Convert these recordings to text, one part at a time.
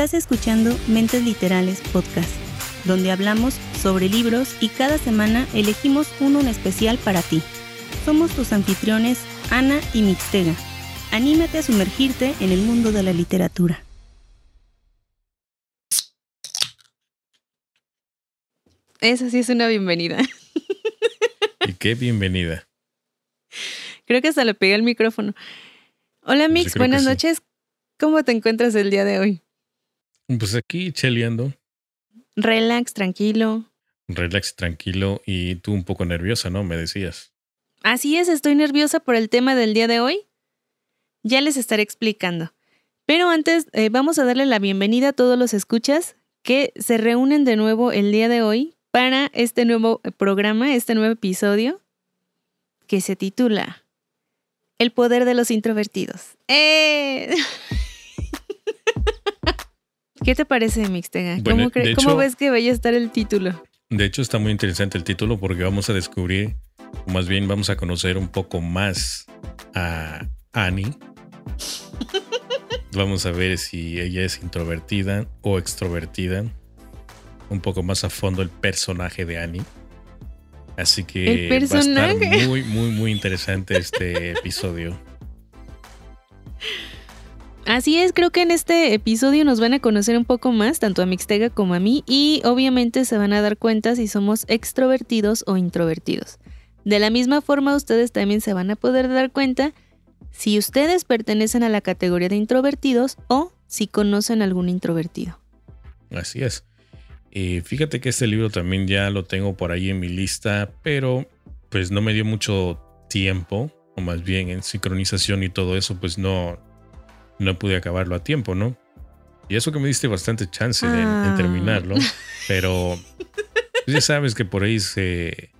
Estás escuchando Mentes Literales Podcast, donde hablamos sobre libros y cada semana elegimos uno en especial para ti. Somos tus anfitriones Ana y Mixtega. Anímate a sumergirte en el mundo de la literatura. Esa sí es una bienvenida. ¿Y qué bienvenida? Creo que hasta le pegué el micrófono. Hola Mix, buenas sí. noches. ¿Cómo te encuentras el día de hoy? Pues aquí cheleando, Relax, tranquilo. relax, tranquilo y tú un poco nerviosa, ¿no? Me decías. Así es, estoy nerviosa por el tema del día de hoy. Ya les estaré explicando. Pero antes, eh, vamos a darle la bienvenida a todos los escuchas que se reúnen de nuevo el día de hoy para este nuevo programa, este nuevo episodio, que se titula El poder de los introvertidos. ¡Eh! ¿Qué te parece, Mixtega? Bueno, ¿Cómo, ves que vaya a estar el título? De hecho, está muy interesante el título porque vamos a descubrir, o más bien vamos a conocer un poco más a Annie. Vamos a ver si ella es introvertida o extrovertida. Un poco más a fondo el personaje de Annie. Así que va a estar muy, muy, muy interesante este episodio. Así es, creo que en este episodio nos van a conocer un poco más, tanto a Mixtega como a mí, y obviamente se van a dar cuenta si somos extrovertidos o introvertidos. De la misma forma, ustedes también se van a poder dar cuenta si ustedes pertenecen a la categoría de introvertidos o si conocen algún introvertido. Así es. Y fíjate que este libro también ya lo tengo por ahí en mi lista, pero pues no me dio mucho tiempo, o más bien en sincronización y todo eso, pues no, no pude acabarlo a tiempo, ¿no? Y eso que me diste bastante chance de- en, Ah. terminarlo, pero pues, ya sabes que por ahí se,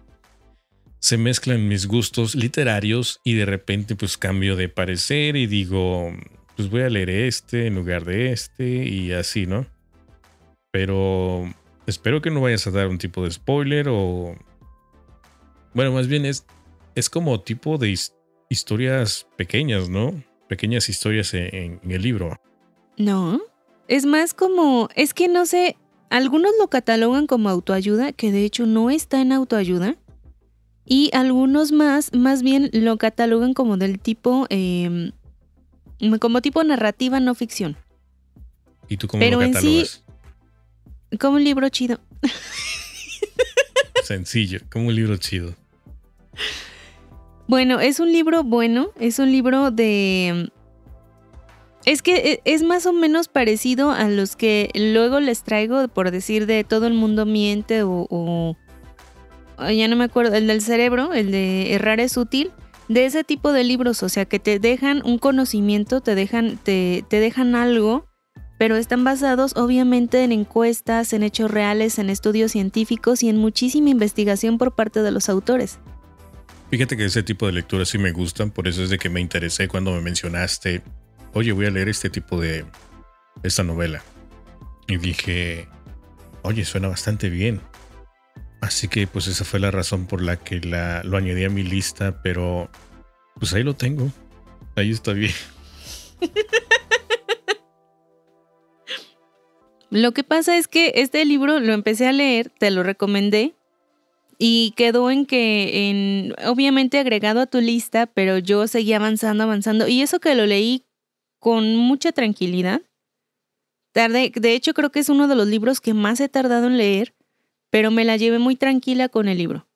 se mezclan mis gustos literarios y de repente pues cambio de parecer y digo, pues voy a leer este en lugar de este y así, ¿no? Pero espero que no vayas a dar un tipo de spoiler o... Bueno, más bien es, es como tipo de his- historias pequeñas, ¿no? Pequeñas historias en, en- el libro. No, es más como, es que no sé, algunos lo catalogan como autoayuda, que de hecho no está en autoayuda, y algunos más, más bien lo catalogan como del tipo, eh, como tipo narrativa no ficción, ¿Y tú cómo Pero lo en sí- catalogas? como un libro chido. Sencillo, como un libro chido. Bueno, es un libro bueno, es un libro de... Es que e- es más o menos parecido a los que luego les traigo, por decir, de todo el mundo miente o... ya no me acuerdo, el del cerebro, el de errar es útil, de ese tipo de libros, o sea, que te dejan un conocimiento, te dejan, te, te dejan algo, pero están basados obviamente en encuestas, en hechos reales, en estudios científicos y en muchísima investigación por parte de los autores. Fíjate que ese tipo de lecturas sí me gustan, por eso es de que me interesé cuando me mencionaste, oye, voy a leer este tipo de esta novela. Y dije, oye, suena bastante bien. Así que pues esa fue la razón por la que la, lo añadí a mi lista, pero pues ahí lo tengo. Ahí está bien. Lo que pasa es que este libro lo empecé a leer, te lo recomendé y quedó en que, en, obviamente agregado a tu lista, pero yo seguí avanzando, avanzando y eso que lo leí con mucha tranquilidad. Tardé, de hecho creo que es uno de los libros que más he tardado en leer, pero me la llevé muy tranquila con el libro.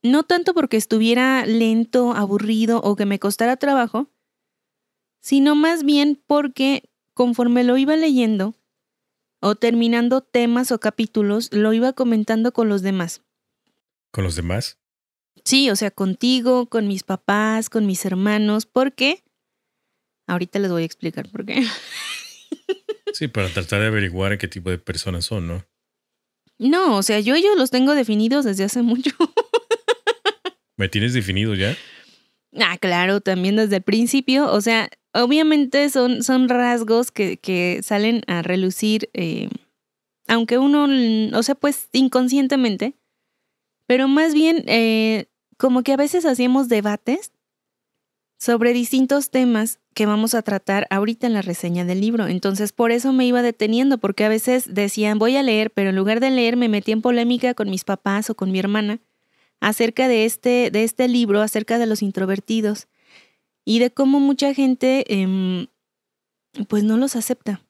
No tanto porque estuviera lento, aburrido o que me costara trabajo, sino más bien porque conforme lo iba leyendo, o terminando temas o capítulos, lo iba comentando con los demás. Con los demás. Sí, o sea, contigo, con mis papás, con mis hermanos, porque ahorita les voy a explicar por qué. Sí, para tratar de averiguar qué tipo de personas son, ¿no? No, o sea, yo ellos los tengo definidos desde hace mucho. ¿Me tienes definido ya? Ah, claro, también desde el principio. O sea, obviamente son, son rasgos que, que salen a relucir, eh, aunque uno, o sea, pues inconscientemente, pero más bien eh, como que a veces hacíamos debates sobre distintos temas que vamos a tratar ahorita en la reseña del libro. Entonces, por eso me iba deteniendo, porque a veces decían, voy a leer, pero en lugar de leer me metí en polémica con mis papás o con mi hermana acerca de este, de este libro, acerca de los introvertidos y de cómo mucha gente em, pues no los acepta.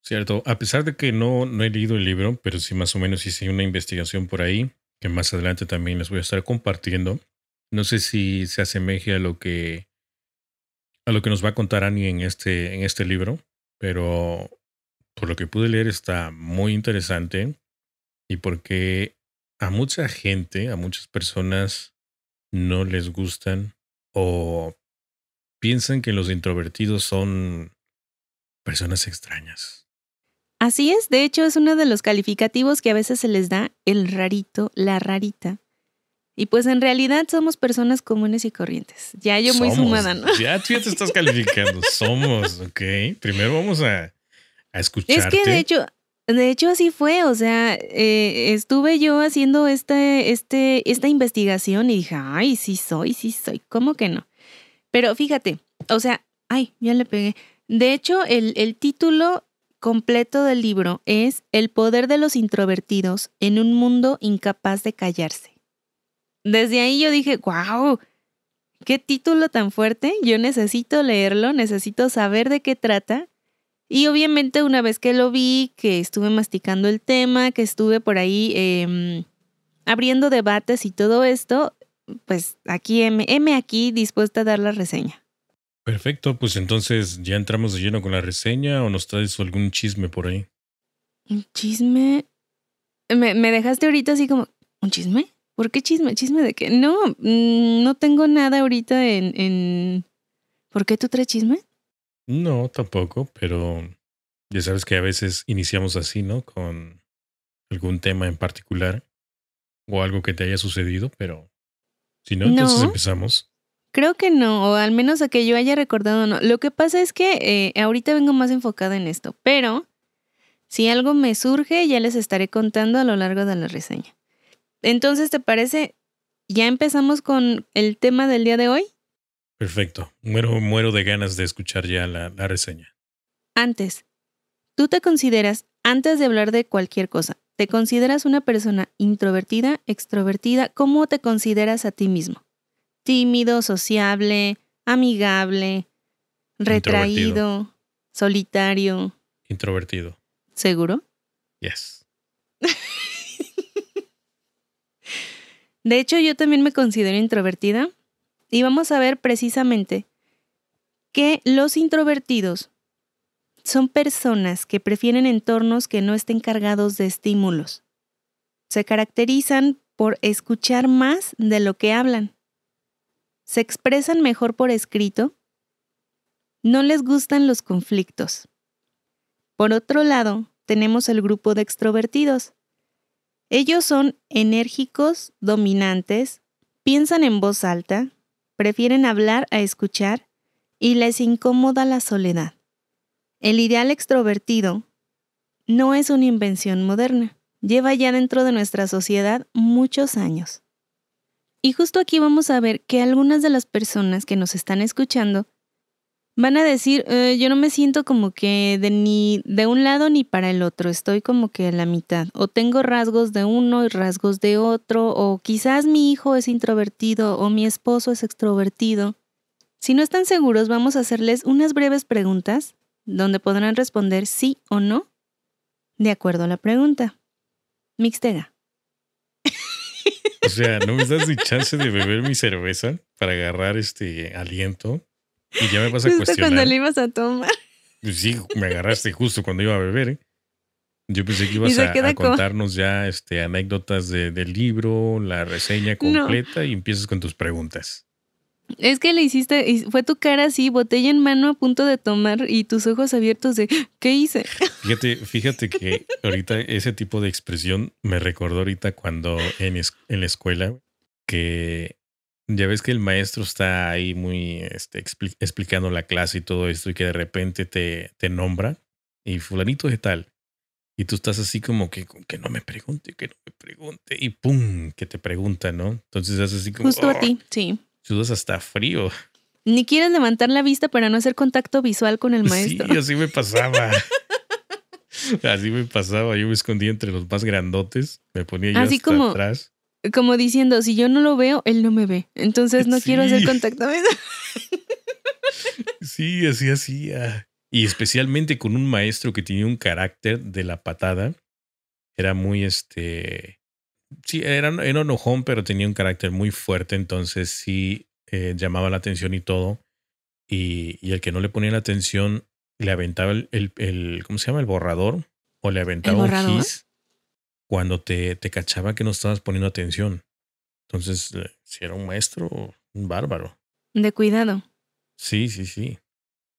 Cierto, a pesar de que no, no he leído el libro, pero sí más o menos hice una investigación por ahí, que más adelante también les voy a estar compartiendo. No sé si se asemeje a lo que a lo que nos va a contar Annie en este, en este libro, pero por lo que pude leer está muy interesante y porque a mucha gente, a muchas personas no les gustan o piensan que los introvertidos son personas extrañas. Así es, de hecho es uno de los calificativos que a veces se les da el rarito, la rarita. Y pues en realidad somos personas comunes y corrientes. Ya yo muy sumada, ¿no? Ya tú ya te estás calificando. somos, ok. Primero vamos a, a escucharte. Es que de hecho, de hecho así fue. O sea, eh, estuve yo haciendo este, este, esta investigación y dije, ay, sí soy, sí soy. ¿Cómo que no? Pero fíjate, o sea, ay, ya le pegué. De hecho, el, el título completo del libro es El poder de los introvertidos en un mundo incapaz de callarse desde ahí yo dije, wow, qué título tan fuerte, yo necesito leerlo, necesito saber de qué trata. Y obviamente una vez que lo vi, que estuve masticando el tema, que estuve por ahí em, abriendo debates y todo esto, pues aquí, M, M aquí dispuesta a dar la reseña. Perfecto, pues entonces ya entramos de lleno con la reseña o nos traes algún chisme por ahí. ¿Un chisme? Me, me dejaste ahorita así como, ¿un chisme? ¿Por qué chisme? ¿Chisme de qué? No, mm, no tengo nada ahorita en, en... ¿Por qué tú traes chisme? No, tampoco, pero ya sabes que a veces iniciamos así, ¿no? Con algún tema en particular o algo que te haya sucedido, pero si no, entonces empezamos. Creo que no, o al menos a que yo haya recordado no. Lo que pasa es que eh, ahorita vengo más enfocada en esto, pero si algo me surge ya les estaré contando a lo largo de la reseña. Entonces, ¿te parece? ¿Ya empezamos con el tema del día de hoy? Perfecto. Muero, muero de ganas de escuchar ya la, la reseña. Antes, ¿tú te consideras, antes de hablar de cualquier cosa, ¿te consideras una persona introvertida, extrovertida? ¿Cómo te consideras a ti mismo? ¿Tímido, sociable, amigable, retraído, solitario? Introvertido. ¿Seguro? Yes. De hecho, yo también me considero introvertida y vamos a ver precisamente que los introvertidos son personas que prefieren entornos que no estén cargados de estímulos. Se caracterizan por escuchar más de lo que hablan. Se expresan mejor por escrito. No les gustan los conflictos. Por otro lado, tenemos el grupo de extrovertidos, ellos son enérgicos, dominantes, piensan en voz alta, prefieren hablar a escuchar y les incomoda la soledad. El ideal extrovertido no es una invención moderna, lleva ya dentro de nuestra sociedad muchos años. Y justo aquí vamos a ver que algunas de las personas que nos están escuchando van a decir, eh, yo no me siento como que de ni de un lado ni para el otro, estoy como que a la mitad, o tengo rasgos de uno y rasgos de otro, o quizás mi hijo es introvertido o mi esposo es extrovertido. Si no están seguros, vamos a hacerles unas breves preguntas donde podrán responder sí o no de acuerdo a la pregunta. Mixtega. O sea, ¿no me das ni chance de beber mi cerveza para agarrar este aliento? Y ya me vas a justo cuestionar. cuando le ibas a tomar. Pues sí, me agarraste justo cuando iba a beber. ¿eh? Yo pensé que ibas a, contarnos ya este, anécdotas del libro, la reseña completa y empiezas con tus preguntas. Es que le hiciste, fue tu cara así, botella en mano a punto de tomar y tus ojos abiertos de ¿qué hice? Fíjate, fíjate que ahorita ese tipo de expresión me recordó ahorita cuando en, en la escuela que ya ves que el maestro está ahí muy este, explicando la clase y todo esto y que de repente te, te nombra y fulanito de tal. Y tú estás así como que, que no me pregunte, que no me pregunte y pum, que te pregunta, ¿no? Entonces haces así como... Justo a ti, sí. Sudas hasta frío. Ni quieres levantar la vista para no hacer contacto visual con el maestro. Sí, así me pasaba. así me pasaba. Yo me escondía entre los más grandotes. Me ponía yo Así hasta como- atrás. Como diciendo, si yo no lo veo, él no me ve. Entonces no quiero hacer contacto visual. Sí, así hacía. Y especialmente con un maestro que tenía un carácter de la patada. Era muy este. Sí, era, era enojón, pero tenía un carácter muy fuerte. Entonces sí eh, llamaba la atención y todo. Y, y el que no le ponía la atención le aventaba el, el, el- ¿Cómo se llama? El borrador. O le aventaba un gis cuando te, te cachaba que no estabas poniendo atención. Entonces, eh, si era un maestro, un bárbaro. De cuidado. Sí, sí, sí.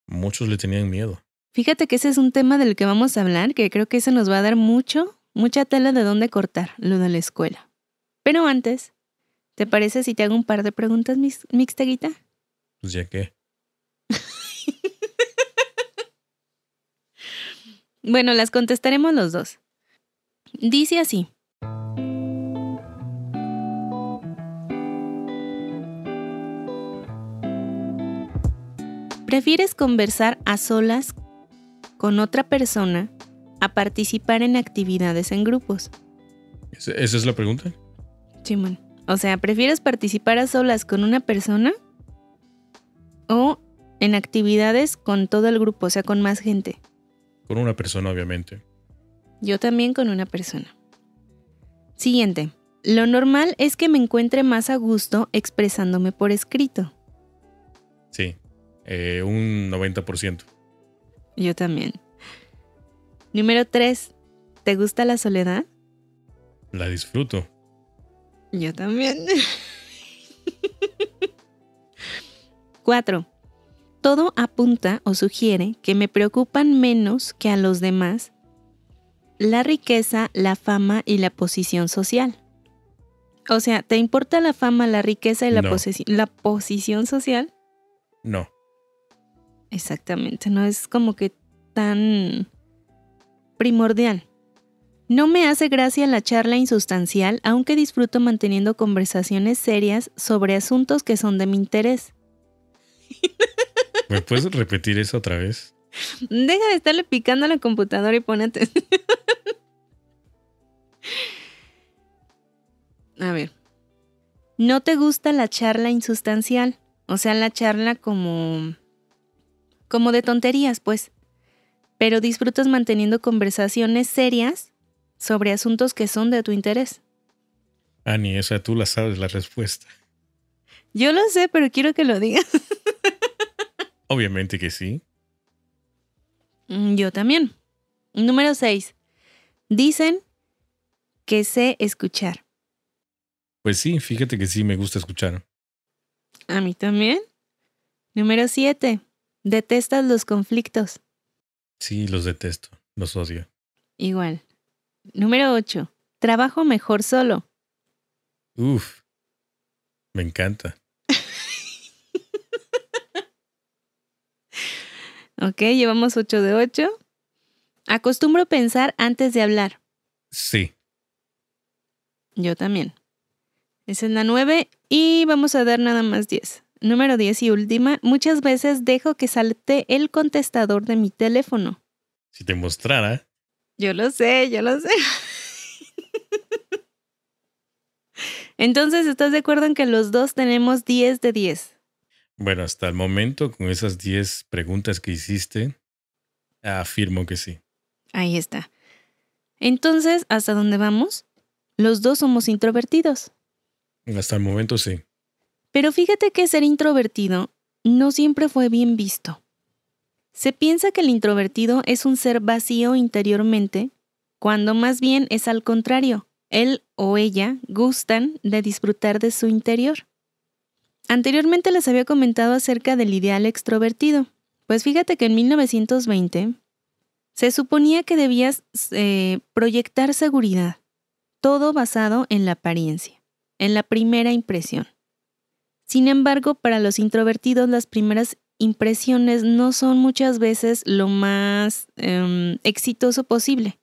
Muchos le tenían miedo. Fíjate que ese es un tema del que vamos a hablar, que creo que eso nos va a dar mucho, mucha tela de dónde cortar, lo de la escuela. Pero antes, ¿te parece si te hago un par de preguntas, mix- Mixteguita? Pues ya que. Bueno, las contestaremos los dos. Dice así. ¿Prefieres conversar a solas con otra persona a participar en actividades en grupos? ¿Esa es la pregunta? Simón. O sea, ¿prefieres participar a solas con una persona o en actividades con todo el grupo, o sea, con más gente? Con una persona, obviamente. Yo también con una persona. Siguiente. Lo normal es que me encuentre más a gusto expresándome por escrito. Sí. Eh, un 90%. Yo también. Número 3. ¿Te gusta la soledad? La disfruto. Yo también. 4. Todo apunta o sugiere que me preocupan menos que a los demás la riqueza, la fama y la posición social. O sea, ¿te importa la fama, la riqueza y la, No. la posición social? No. Exactamente, no es como que tan primordial. No me hace gracia la charla insustancial, aunque disfruto manteniendo conversaciones serias sobre asuntos que son de mi interés. ¿Me puedes repetir eso otra vez? Deja de estarle picando a la computadora y ponete. a ver. ¿No te gusta la charla insustancial? O sea, la charla como. como de tonterías, pues. Pero disfrutas manteniendo conversaciones serias sobre asuntos que son de tu interés. Ani, esa tú la sabes la respuesta. Yo lo sé, pero quiero que lo digas. Obviamente que sí. Mm, Yo también. Número 6. Dicen que sé escuchar. Pues sí, fíjate que sí me gusta escuchar. A mí también. Número 7. Detestas los conflictos. Sí, los detesto. Los odio. Igual. Número 8. Trabajo mejor solo. Uf. Me encanta. Ok, llevamos 8 de 8. Acostumbro pensar antes de hablar. Sí. Yo también. Esa es la 9 y vamos a dar nada más 10. Número 10 y última. Muchas veces dejo que salte el contestador de mi teléfono. Si te mostrara, Yo lo sé, yo lo sé. Entonces, ¿estás de acuerdo en que los dos tenemos 10 de 10? bueno, hasta el momento, con esas 10 preguntas que hiciste, afirmo que sí. Ahí está. Entonces, ¿hasta dónde vamos? Los dos somos introvertidos. Hasta el momento sí. Pero fíjate que ser introvertido no siempre fue bien visto. Se piensa que el introvertido es un ser vacío interiormente, cuando más bien es al contrario. Él o ella gustan de disfrutar de su interior. Anteriormente les había comentado acerca del ideal extrovertido. Pues fíjate que en 1920 se suponía que debías eh, proyectar seguridad, todo basado en la apariencia, en la primera impresión. Sin embargo, para los introvertidos las primeras impresiones no son muchas veces lo más em, exitoso posible.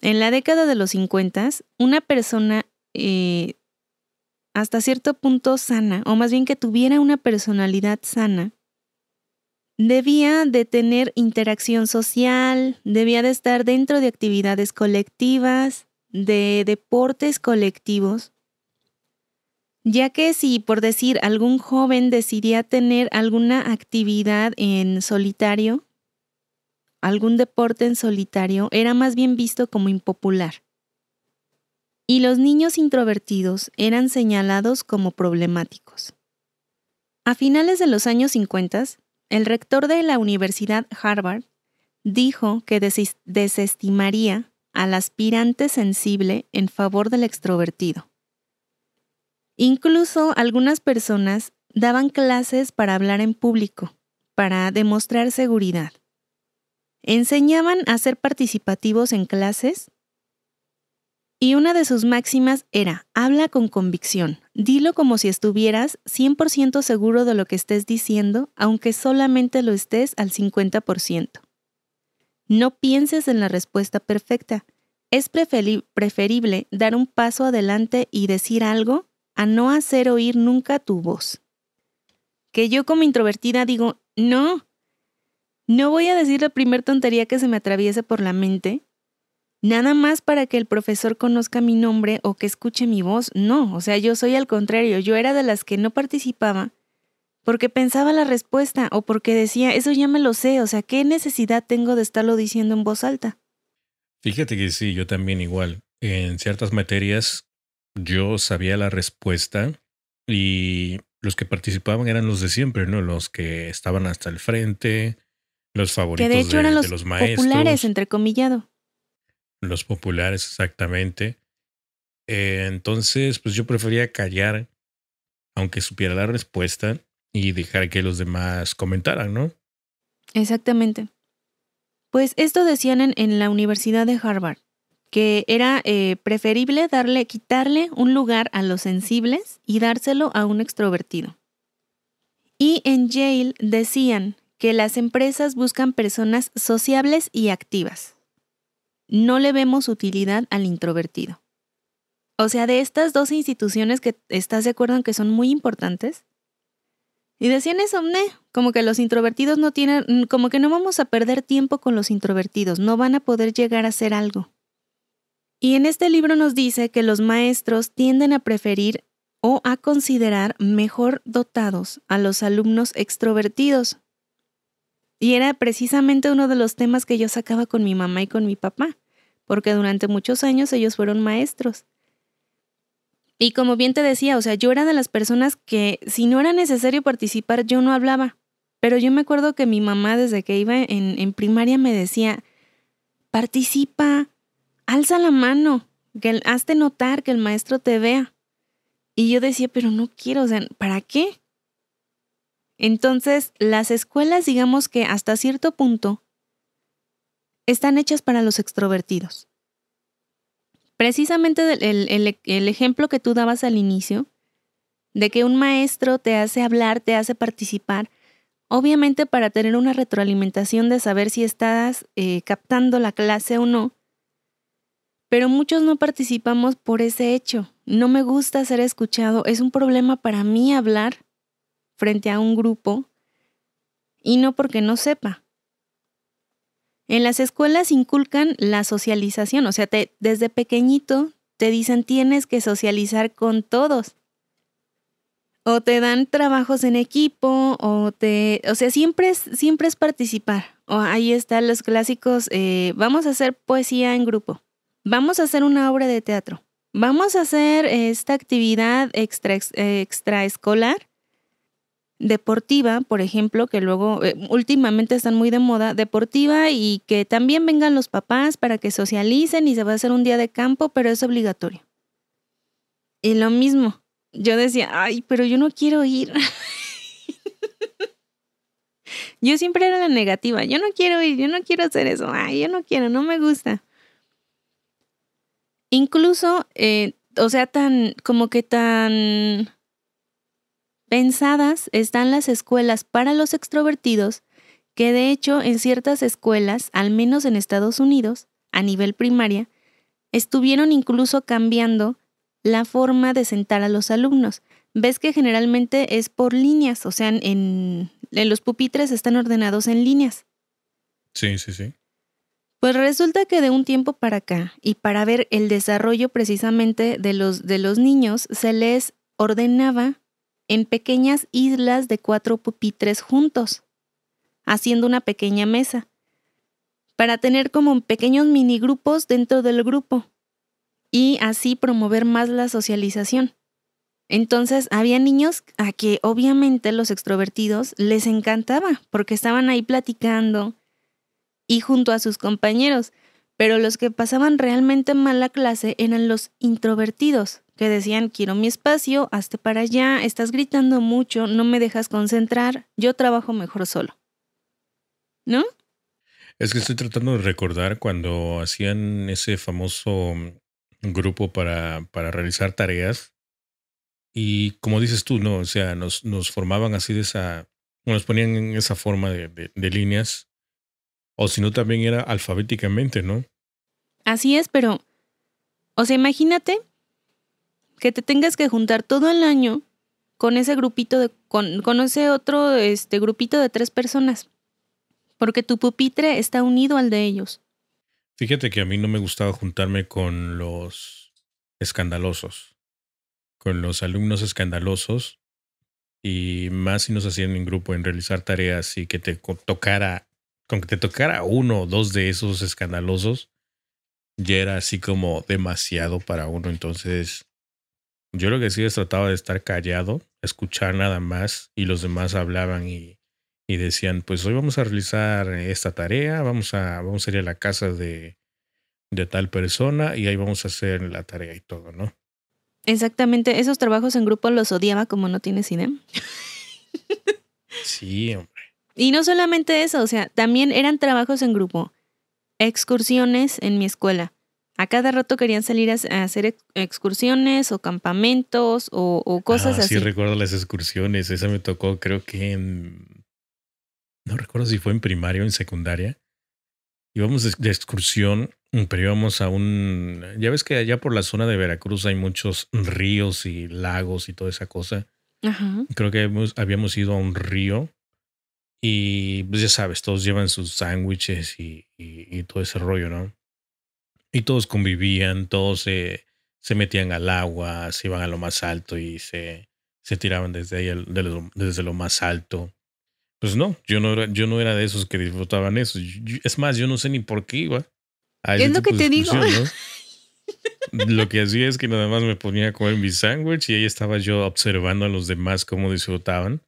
En la década de los 50, una persona eh, hasta cierto punto sana, o más bien que tuviera una personalidad sana, debía de tener interacción social, debía de estar dentro de actividades colectivas, de deportes colectivos, ya que si, por decir, algún joven decidía tener alguna actividad en solitario, algún deporte en solitario, era más bien visto como impopular. Y los niños introvertidos eran señalados como problemáticos. A finales de los años 50, el rector de la Universidad Harvard dijo que desestimaría al aspirante sensible en favor del extrovertido. Incluso algunas personas daban clases para hablar en público, para demostrar seguridad. Enseñaban a ser participativos en clases y una de sus máximas era, habla con convicción, dilo como si estuvieras 100% seguro de lo que estés diciendo, aunque solamente lo estés al 50%. No pienses en la respuesta perfecta. Es preferible dar un paso adelante y decir algo a no hacer oír nunca tu voz. Que yo como introvertida digo, no, no voy a decir la primer tontería que se me atraviese por la mente, nada más para que el profesor conozca mi nombre o que escuche mi voz. No, o sea, yo soy al contrario, yo era de las que no participaba porque pensaba la respuesta o porque decía, eso ya me lo sé, o sea, ¿qué necesidad tengo de estarlo diciendo en voz alta? Fíjate que sí, yo también igual. En ciertas materias yo sabía la respuesta y los que participaban eran los de siempre, ¿no? Los que estaban hasta el frente, los favoritos que de, hecho eran los, los maestros. populares, entrecomillado. Los populares, exactamente. Eh, entonces, pues yo prefería callar, aunque supiera la respuesta, y dejar que los demás comentaran, ¿no? Exactamente. Pues esto decían en, la Universidad de Harvard, que era eh, preferible darle, quitarle un lugar a los sensibles y dárselo a un extrovertido. Y en Yale decían que las empresas buscan personas sociables y activas. No le vemos utilidad al introvertido. O sea, de estas dos instituciones que estás de acuerdo en que son muy importantes, y decían eso, como que los introvertidos no tienen, como que no vamos a perder tiempo con los introvertidos, no van a poder llegar a hacer algo. Y en este libro nos dice que los maestros tienden a preferir o a considerar mejor dotados a los alumnos extrovertidos. Y era precisamente uno de los temas que yo sacaba con mi mamá y con mi papá, porque durante muchos años ellos fueron maestros. Y como bien te decía, o sea, yo era de las personas que si no era necesario participar, yo no hablaba. Pero yo me acuerdo que mi mamá desde que iba en, en primaria me decía, participa, alza la mano, que hazte notar que el maestro te vea. Y yo decía, pero no quiero, o sea, ¿para qué? Entonces, las escuelas, digamos que hasta cierto punto, están hechas para los extrovertidos. Precisamente el, ejemplo que tú dabas al inicio, de que un maestro te hace hablar, te hace participar, obviamente para tener una retroalimentación de saber si estás eh, captando la clase o no, pero muchos no participamos por ese hecho. No me gusta ser escuchado, es un problema para mí hablar frente a un grupo y no porque no sepa. En las escuelas inculcan la socialización, o sea, desde pequeñito te dicen tienes que socializar con todos. O te dan trabajos en equipo, o te, o sea, siempre es, siempre es participar. O ahí están los clásicos, eh, vamos a hacer poesía en grupo, vamos a hacer una obra de teatro, vamos a hacer esta actividad extra, extraescolar deportiva, por ejemplo, que luego eh, últimamente están muy de moda, deportiva y que también vengan los papás para que socialicen y se va a hacer un día de campo, pero es obligatorio. Y lo mismo, yo decía, ay, pero yo no quiero ir. yo siempre era la negativa, yo no quiero ir, yo no quiero hacer eso, ay, yo no quiero, no me gusta. Incluso, eh, o sea, tan, como que tan pensadas están las escuelas para los extrovertidos, que de hecho en ciertas escuelas, al menos en Estados Unidos, a nivel primaria, estuvieron incluso cambiando la forma de sentar a los alumnos. Ves que generalmente es por líneas, o sea, en, en los pupitres están ordenados en líneas. Sí, sí, sí. Pues resulta que de un tiempo para acá, y para ver el desarrollo precisamente de los, de los niños, se les ordenaba en pequeñas islas de cuatro pupitres juntos, haciendo una pequeña mesa, para tener como pequeños minigrupos dentro del grupo y así promover más la socialización. Entonces había niños a que obviamente los extrovertidos les encantaba porque estaban ahí platicando, y junto a sus compañeros, pero los que pasaban realmente mal la clase eran los introvertidos, que decían, quiero mi espacio, hazte para allá, estás gritando mucho, no me dejas concentrar, yo trabajo mejor solo. ¿No? Es que estoy tratando de recordar cuando hacían ese famoso grupo para, para realizar tareas. Y como dices tú, ¿no? O sea, nos, nos formaban así de esa, nos ponían en esa forma de, de líneas o si no, también era alfabéticamente, ¿no? Así es, pero, o sea, imagínate que te tengas que juntar todo el año con ese grupito de, con, con ese otro este, grupito de tres personas, porque tu pupitre está unido al de ellos. Fíjate que a mí no me gustaba juntarme con los escandalosos, con los alumnos escandalosos, y más si nos hacían en grupo en realizar tareas y que te tocara con que te tocara uno o dos de esos escandalosos, ya era así como demasiado para uno. Entonces, yo lo que sí es trataba de estar callado, escuchar nada más, y los demás hablaban y, y decían, pues hoy vamos a realizar esta tarea, vamos a, vamos a ir a la casa de, de tal persona y ahí vamos a hacer la tarea y todo, ¿no? Exactamente, esos trabajos en grupo los odiaba como no tienes idea. Sí, hombre. Y no solamente eso, o sea, también eran trabajos en grupo, excursiones en mi escuela. A cada rato querían salir a, hacer excursiones o campamentos o, cosas ah, así. Sí, recuerdo las excursiones. Esa me tocó, creo que en. No recuerdo si fue en primaria o en secundaria. Íbamos de, excursión, pero íbamos a un. Ya ves que allá por la zona de Veracruz hay muchos ríos y lagos y toda esa cosa. Ajá. Creo que habíamos ido a un río y pues ya sabes, todos llevan sus sándwiches y, y, todo ese rollo, ¿no? Y todos convivían, todos se, se metían al agua, se iban a lo más alto y se, se tiraban desde ahí, desde lo más alto. Pues no, yo no era, yo no era de esos que disfrutaban eso. es más, yo no sé ni por qué iba. es lo que te digo. Lo que hacía es que nada más me ponía a comer mi sándwich y ahí estaba yo observando a los demás cómo disfrutaban.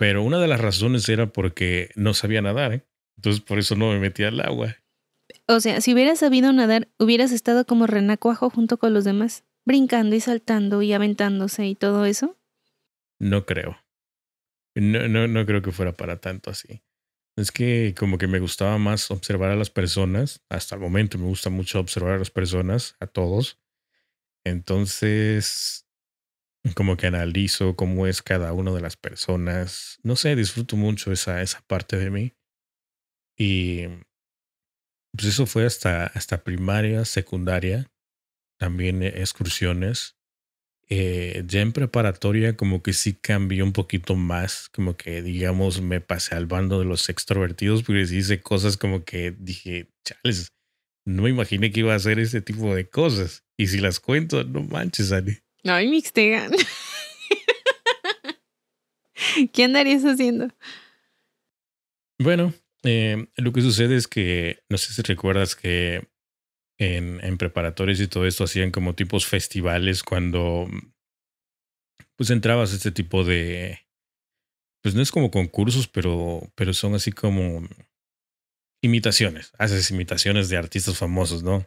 Pero una de las razones era porque no sabía nadar, ¿eh? Entonces por eso no me metía al agua. O sea, si hubieras sabido nadar, hubieras estado como renacuajo junto con los demás, brincando y saltando y aventándose y todo eso. No creo. No, no, no creo que fuera para tanto así. Es que como que me gustaba más observar a las personas. Hasta el momento me gusta mucho observar a las personas, a todos. Entonces, como que analizo cómo es cada una de las personas. No sé, disfruto mucho esa, esa parte de mí. Y pues eso fue hasta, hasta primaria, secundaria, también excursiones. Eh, ya en preparatoria como que sí cambió un poquito más, como que digamos me pasé al bando de los extrovertidos porque hice cosas como que dije, chales, no me imaginé que iba a hacer ese tipo de cosas. Y si las cuento, no manches, Ani. Ay, mixtegan. ¿Qué andarías haciendo? Bueno, eh, lo que sucede es que, no sé si recuerdas que en, en preparatorios y todo esto hacían como tipos festivales cuando pues entrabas a este tipo de, pues no es como concursos, pero, pero son así como imitaciones. Haces imitaciones de artistas famosos, ¿no?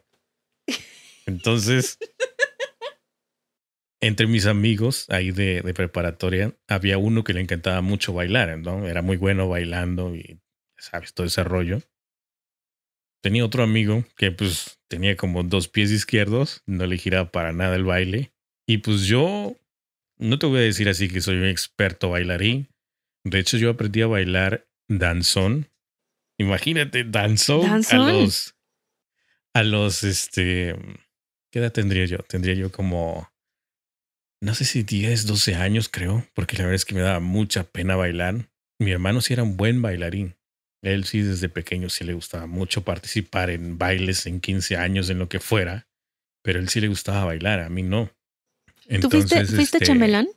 Entonces, entre mis amigos ahí de, preparatoria, había uno que le encantaba mucho bailar, ¿no? Era muy bueno bailando y, ¿sabes? Todo ese rollo. Tenía otro amigo que pues tenía como dos pies izquierdos, no le giraba para nada el baile. Y pues yo, no te voy a decir así que soy un experto bailarín. De hecho, yo aprendí a bailar danzón. Imagínate, danzón, a los, a los, este, ¿qué edad tendría yo? Tendría yo como no sé si 10, 12 años creo, porque la verdad es que me daba mucha pena bailar. Mi hermano sí era un buen bailarín. Él sí desde pequeño sí le gustaba mucho participar en bailes en 15 años, en lo que fuera, pero él sí le gustaba bailar, a mí no. ¿Tú fuiste, fuiste este, chambelán?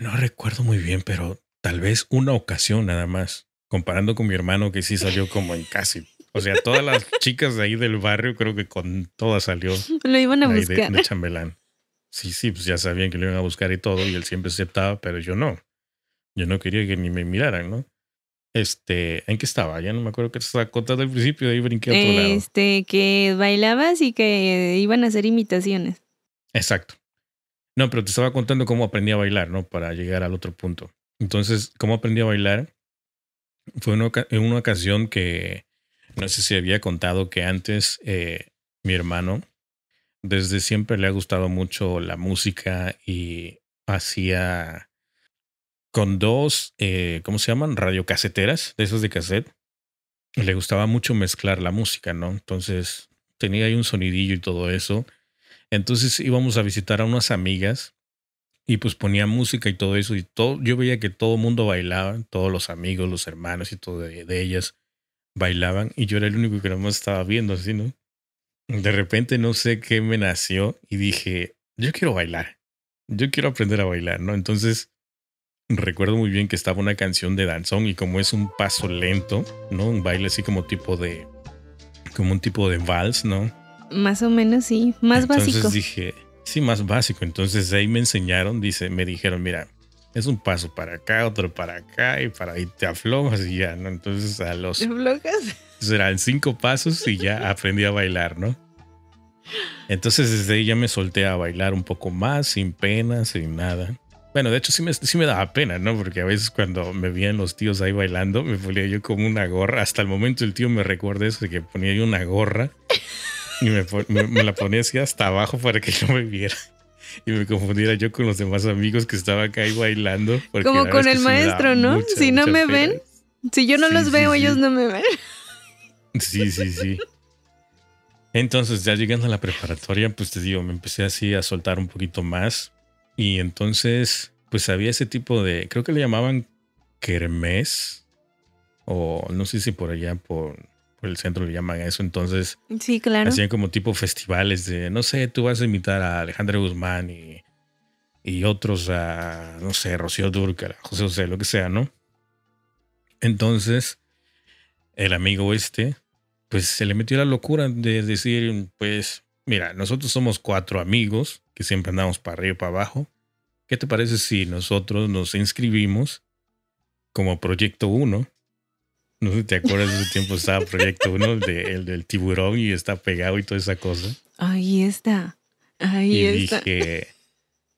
No recuerdo muy bien, pero tal vez una ocasión nada más, comparando con mi hermano que sí salió como en casi. O sea, todas las chicas de ahí del barrio, creo que con todas salió. Lo iban a buscar. De, chambelán. Sí, sí, pues ya sabían que lo iban a buscar y todo, y él siempre aceptaba, pero yo no. Yo no quería que ni me miraran, ¿no? Este, ¿en qué estaba? Ya no me acuerdo que estaba contando al principio, de ahí brinqué a otro lado. Este, que bailabas y que iban a hacer imitaciones. Exacto. No, pero te estaba contando cómo aprendí a bailar, ¿no? Para llegar al otro punto. Entonces, ¿cómo aprendí a bailar? Fue en una ocasión que, no sé si había contado que antes eh, mi hermano, desde siempre le ha gustado mucho la música y hacía con dos, eh, ¿cómo se llaman? Radiocaseteras, de esos de cassette. Le gustaba mucho mezclar la música, ¿no? Entonces tenía ahí un sonidillo y todo eso. Entonces íbamos a visitar a unas amigas y pues ponía música y todo eso y todo, yo veía que todo el mundo bailaba, todos los amigos, los hermanos y todo de, ellas bailaban y yo era el único que más estaba viendo así, ¿no? De repente no sé qué me nació y dije, yo quiero bailar, yo quiero aprender a bailar, ¿no? Entonces recuerdo muy bien que estaba una canción de danzón y como es un paso lento, ¿no? Un baile así como tipo de, como un tipo de vals, ¿no? Más o menos, sí. Más Entonces básico. dije, sí, más básico. Entonces ahí me enseñaron, dice, me dijeron, mira, es un paso para acá, otro para acá y para ahí te aflojas y ya, ¿no? Entonces a los... ¿Te aflojas? Serán cinco pasos y ya aprendí a bailar, ¿no? Entonces desde ahí ya me solté a bailar un poco más, sin pena, sin nada. Bueno, de hecho sí me, sí me daba pena, ¿no? Porque a veces cuando me veían los tíos ahí bailando, me ponía yo como una gorra. Hasta el momento el tío me recuerda eso de que ponía yo una gorra y me, la ponía así hasta abajo para que no me viera y me confundiera yo con los demás amigos que estaban acá ahí bailando. Como con el maestro, ¿no? si no me ven, si yo no los veo, ellos no me ven. Sí, sí, sí. Entonces, ya llegando a la preparatoria, pues te digo, me empecé así a soltar un poquito más. Y entonces, pues había ese tipo de, creo que le llamaban kermés, o no sé si por allá, por, por el centro le llaman eso. Entonces, sí, claro. Hacían como tipo festivales de, no sé, tú vas a invitar a Alejandra Guzmán y, y otros a, no sé, Rocío Durcal, José José, lo que sea, ¿no? Entonces, el amigo este, pues se le metió la locura de decir, pues, mira, nosotros somos cuatro amigos que siempre andamos para arriba y para abajo. ¿Qué te parece si nosotros nos inscribimos como Proyecto 1 no sé si te acuerdas de ese tiempo estaba Proyecto 1, el, del tiburón y está pegado y toda esa cosa. Ahí está. Ahí y dije,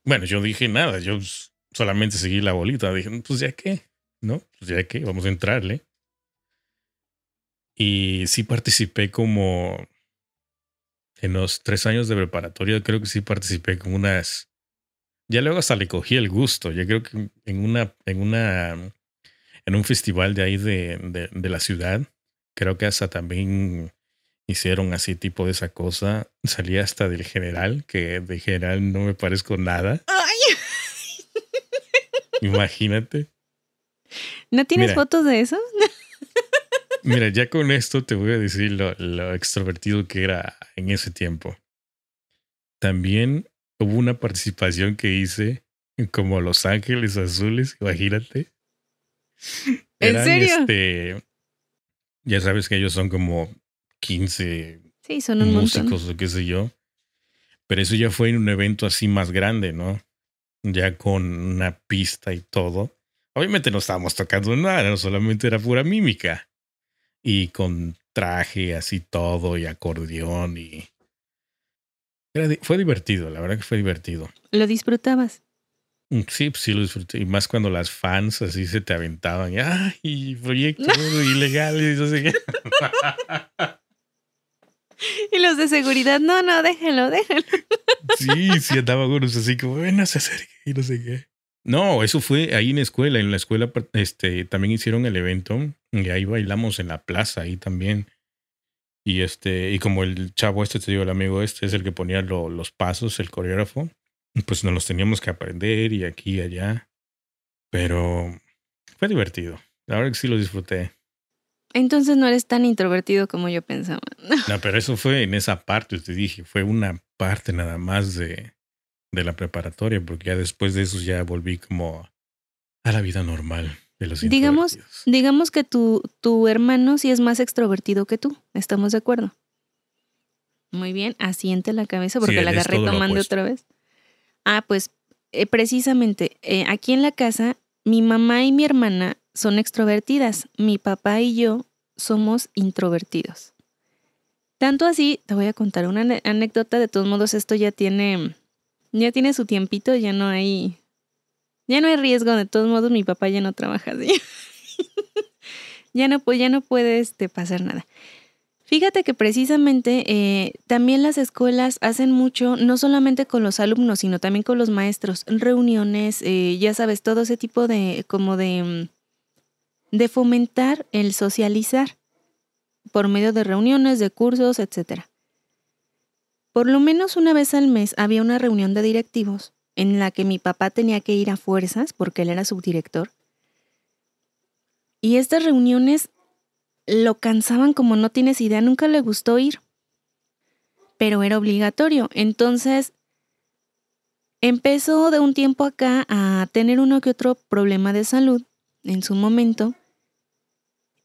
bueno, yo dije nada, yo solamente seguí la bolita. Dije, pues ya qué, ¿no? Pues ya qué, vamos a entrarle. Y sí participé como en los tres años de preparatoria, creo que sí participé como unas. Ya luego hasta le cogí el gusto. Yo creo que en una, en una en un festival de ahí de, de, la ciudad. Creo que hasta también hicieron así tipo de esa cosa. Salía hasta del general, que de general no me parezco nada. Imagínate. ¿No tienes fotos de eso? mira, ya con esto te voy a decir lo, lo extrovertido que era en ese tiempo. También hubo una participación que hice como Los Ángeles Azules, imagínate. ¿En serio? Este, ya sabes que ellos son como 15 sí, son un músicos o qué sé yo. Pero eso ya fue en un evento así más grande, ¿no? Ya con una pista y todo. Obviamente no estábamos tocando nada, solamente era pura mímica. Y con traje así todo y acordeón y... fue divertido, la verdad que fue divertido. ¿Lo disfrutabas? Mm, sí, pues sí lo disfruté. Y más cuando las fans así se te aventaban. ¡Ay, proyecto ilegal! Y, no sé qué. y los de seguridad, no, no, déjenlo, déjenlo. sí, sí, andaban unos así como, no se acerque y no sé qué. No, eso fue ahí en la escuela. En la escuela este, también hicieron el evento y ahí bailamos en la plaza, ahí también. Y este, y como el chavo este, te digo, el amigo este es el que ponía los pasos, el coreógrafo pues nos los teníamos que aprender y aquí y allá. Pero fue divertido. La verdad que sí lo disfruté. Entonces no eres tan introvertido como yo pensaba. No, pero eso fue en esa parte, te dije, fue una parte nada más de, de la preparatoria, porque ya después de eso ya volví como a la vida normal de los digamos, digamos que tu, tu hermano sí es más extrovertido que tú, ¿estamos de acuerdo? Muy bien, asiente la cabeza porque la agarré tomando otra vez. Ah, pues eh, precisamente eh, aquí en la casa mi mamá y mi hermana son extrovertidas, mi papá y yo somos introvertidos. Tanto así, te voy a contar una anécdota, de todos modos esto ya tiene ya tiene su tiempito, ya no hay ya no hay riesgo, de todos modos mi papá ya no trabaja así. ya no ya no puede este, pasar nada. Fíjate que precisamente eh, también las escuelas hacen mucho, no solamente con los alumnos, sino también con los maestros, reuniones, eh, ya sabes, todo ese tipo de, como de, mm, de fomentar el socializar por medio de reuniones, de cursos, etc. Por lo menos una vez al mes había una reunión de directivos en la que mi papá tenía que ir a fuerzas porque él era subdirector. Y estas reuniones lo cansaban como no tienes idea, nunca le gustó ir, pero era obligatorio. Entonces, empezó de un tiempo acá a tener uno que otro problema de salud en su momento.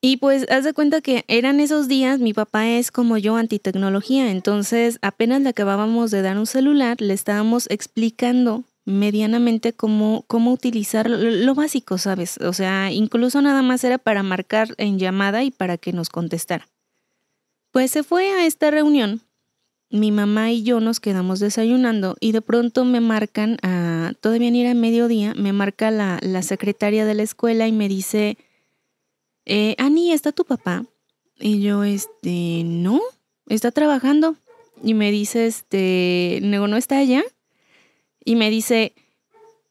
Y pues haz de cuenta que eran esos días, mi papá es como yo antitecnología, entonces apenas le acabábamos de dar un celular, le estábamos explicando medianamente cómo, cómo utilizar lo, básico, ¿sabes? O sea, incluso nada más era para marcar en llamada y para que nos contestara. Pues se fue a esta reunión, mi mamá y yo nos quedamos desayunando y de pronto me marcan, a, todavía ni era mediodía, me marca la, la secretaria de la escuela y me dice, eh, Ani, ¿está tu papá? Y yo, este, no, está trabajando. Y me dice, este, no, no está allá y me dice,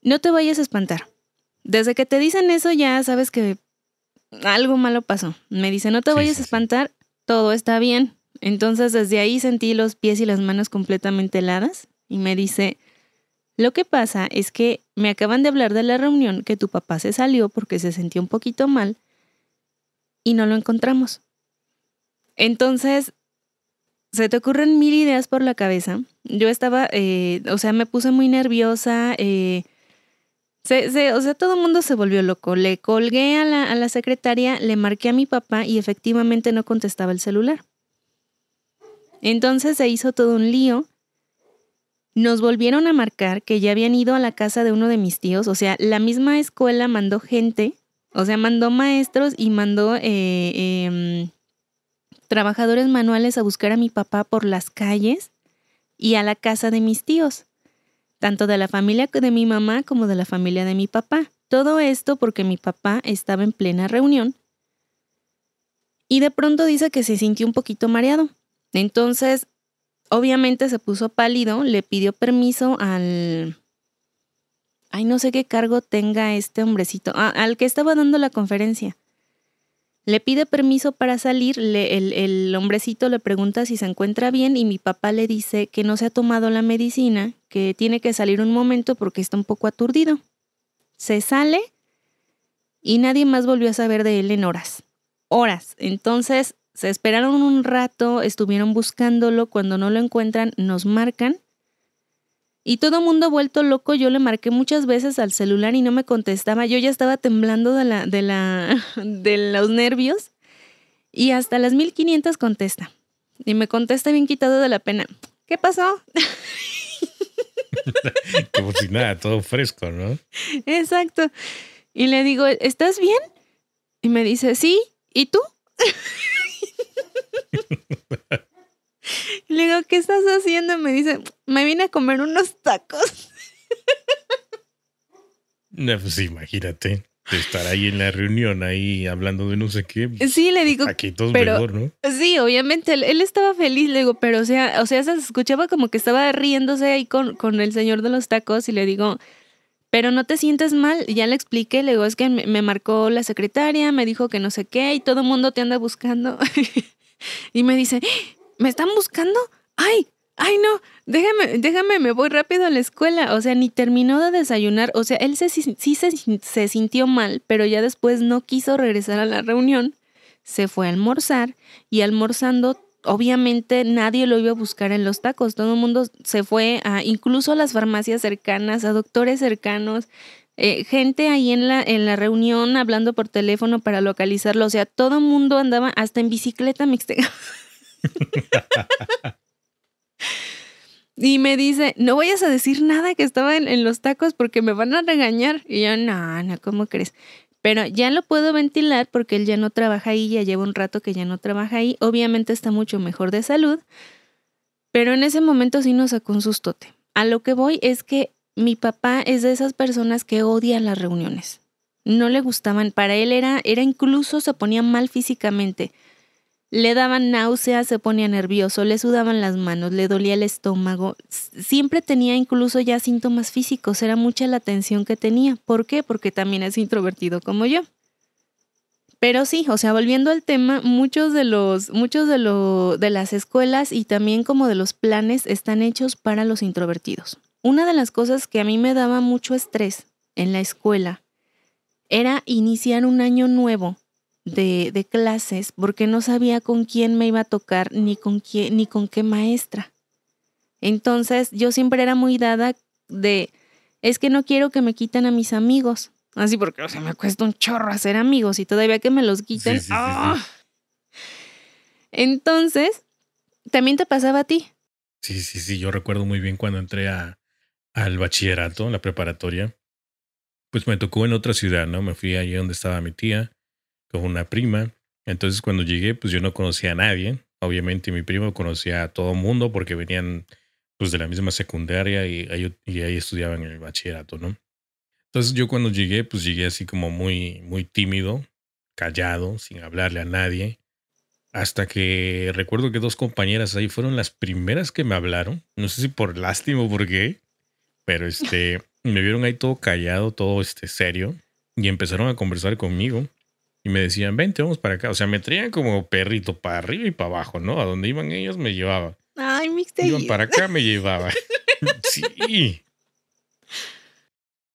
no te vayas a espantar. Desde que te dicen eso ya sabes que algo malo pasó. Me dice, no te vayas a espantar, todo está bien. Entonces desde ahí sentí los pies y las manos completamente heladas y me dice, lo que pasa es que me acaban de hablar de la reunión que tu papá se salió porque se sentía un poquito mal y no lo encontramos. Entonces se te ocurren mil ideas por la cabeza. Yo estaba, eh, o sea, me puse muy nerviosa. Eh, o sea, todo el mundo se volvió loco. Le colgué a la, a la secretaria, le marqué a mi papá y efectivamente no contestaba el celular. Entonces se hizo todo un lío. Nos volvieron a marcar que ya habían ido a la casa de uno de mis tíos. O sea, la misma escuela mandó gente, o sea, mandó maestros y mandó eh, em, trabajadores manuales a buscar a mi papá por las calles y a la casa de mis tíos, tanto de la familia de mi mamá como de la familia de mi papá. Todo esto porque mi papá estaba en plena reunión y de pronto dice que se sintió un poquito mareado. Entonces, obviamente se puso pálido, le pidió permiso al... Ay, no sé qué cargo tenga este hombrecito, al que estaba dando la conferencia. Le pide permiso para salir, el, hombrecito le pregunta si se encuentra bien y mi papá le dice que no se ha tomado la medicina, que tiene que salir un momento porque está un poco aturdido. Se sale y nadie más volvió a saber de él en horas. Horas. Entonces se esperaron un rato, estuvieron buscándolo, cuando no lo encuentran nos marcan y todo mundo vuelto loco, yo le marqué muchas veces al celular y no me contestaba. Yo ya estaba temblando de, la, de, la, de los nervios. Y hasta las 1500 contesta. Y me contesta bien quitado de la pena. ¿Qué pasó? Como si nada, todo fresco, ¿no? Exacto. Y le digo, ¿estás bien? Y me dice, sí. ¿Y tú? Le digo, ¿qué estás haciendo? Me dice, me vine a comer unos tacos. No, pues imagínate. estar ahí en la reunión, ahí hablando de no sé qué. Sí, le digo. Aquí todo mejor, ¿no? Sí, obviamente, él, estaba feliz, le digo, pero o sea, o sea, se escuchaba como que estaba riéndose ahí con, con el señor de los tacos y le digo, pero no te sientes mal, ya le expliqué, le digo, es que me, me marcó la secretaria, me dijo que no sé qué y todo el mundo te anda buscando. y me dice, ¿me están buscando? ¡Ay! ay no, déjame, déjame, me voy rápido a la escuela. O sea, ni terminó de desayunar. O sea, él se, sí se, sintió mal, pero ya después no quiso regresar a la reunión. Se fue a almorzar y almorzando obviamente nadie lo iba a buscar en los tacos, todo el mundo se fue a incluso a las farmacias cercanas, a doctores cercanos, eh, gente ahí en la, en la reunión hablando por teléfono para localizarlo, o sea, todo el mundo andaba hasta en bicicleta mixteca. y me dice, no vayas a decir nada que estaba en, los tacos porque me van a regañar. Y yo, no, no, ¿cómo crees? Pero ya lo puedo ventilar porque él ya no trabaja ahí, ya lleva un rato que ya no trabaja ahí. Obviamente está mucho mejor de salud, pero en ese momento sí nos sacó un sustote. A lo que voy es que mi papá es de esas personas que odian las reuniones. No le gustaban, para él era, era incluso se ponía mal físicamente. Le daban náuseas, se ponía nervioso, le sudaban las manos, le dolía el estómago. Siempre tenía incluso ya síntomas físicos, era mucha la tensión que tenía. ¿Por qué? Porque también es introvertido como yo. Pero sí, o sea, volviendo al tema, muchos de los, muchos de, lo, de las escuelas y también como de los planes están hechos para los introvertidos. Una de las cosas que a mí me daba mucho estrés en la escuela era iniciar un año nuevo de, clases porque no sabía con quién me iba a tocar ni con quién ni con qué maestra. Entonces yo siempre era muy dada de es que no quiero que me quiten a mis amigos. Así porque o sea, me cuesta un chorro hacer amigos y todavía que me los quiten. ¡ah! Entonces, también te pasaba a ti. Sí, sí, sí. Yo recuerdo muy bien cuando entré a, al bachillerato, la preparatoria. Pues me tocó en otra ciudad, ¿no? Me fui allí donde estaba mi tía con una prima. Entonces cuando llegué, pues yo no conocía a nadie. Obviamente mi primo conocía a todo mundo porque venían pues de la misma secundaria y y ahí estudiaban el bachillerato, ¿no? Entonces yo cuando llegué, pues llegué así como muy, muy tímido, callado, sin hablarle a nadie. Hasta que recuerdo que dos compañeras ahí fueron las primeras que me hablaron. No sé si por lástima o por qué, pero este, me vieron ahí todo callado, todo este serio, y empezaron a conversar conmigo. Y me decían, vente, vamos para acá. O sea, me traían como perrito para arriba y para abajo, ¿no? A donde iban ellos me llevaba. Ay, Iban para acá, me llevaba. sí.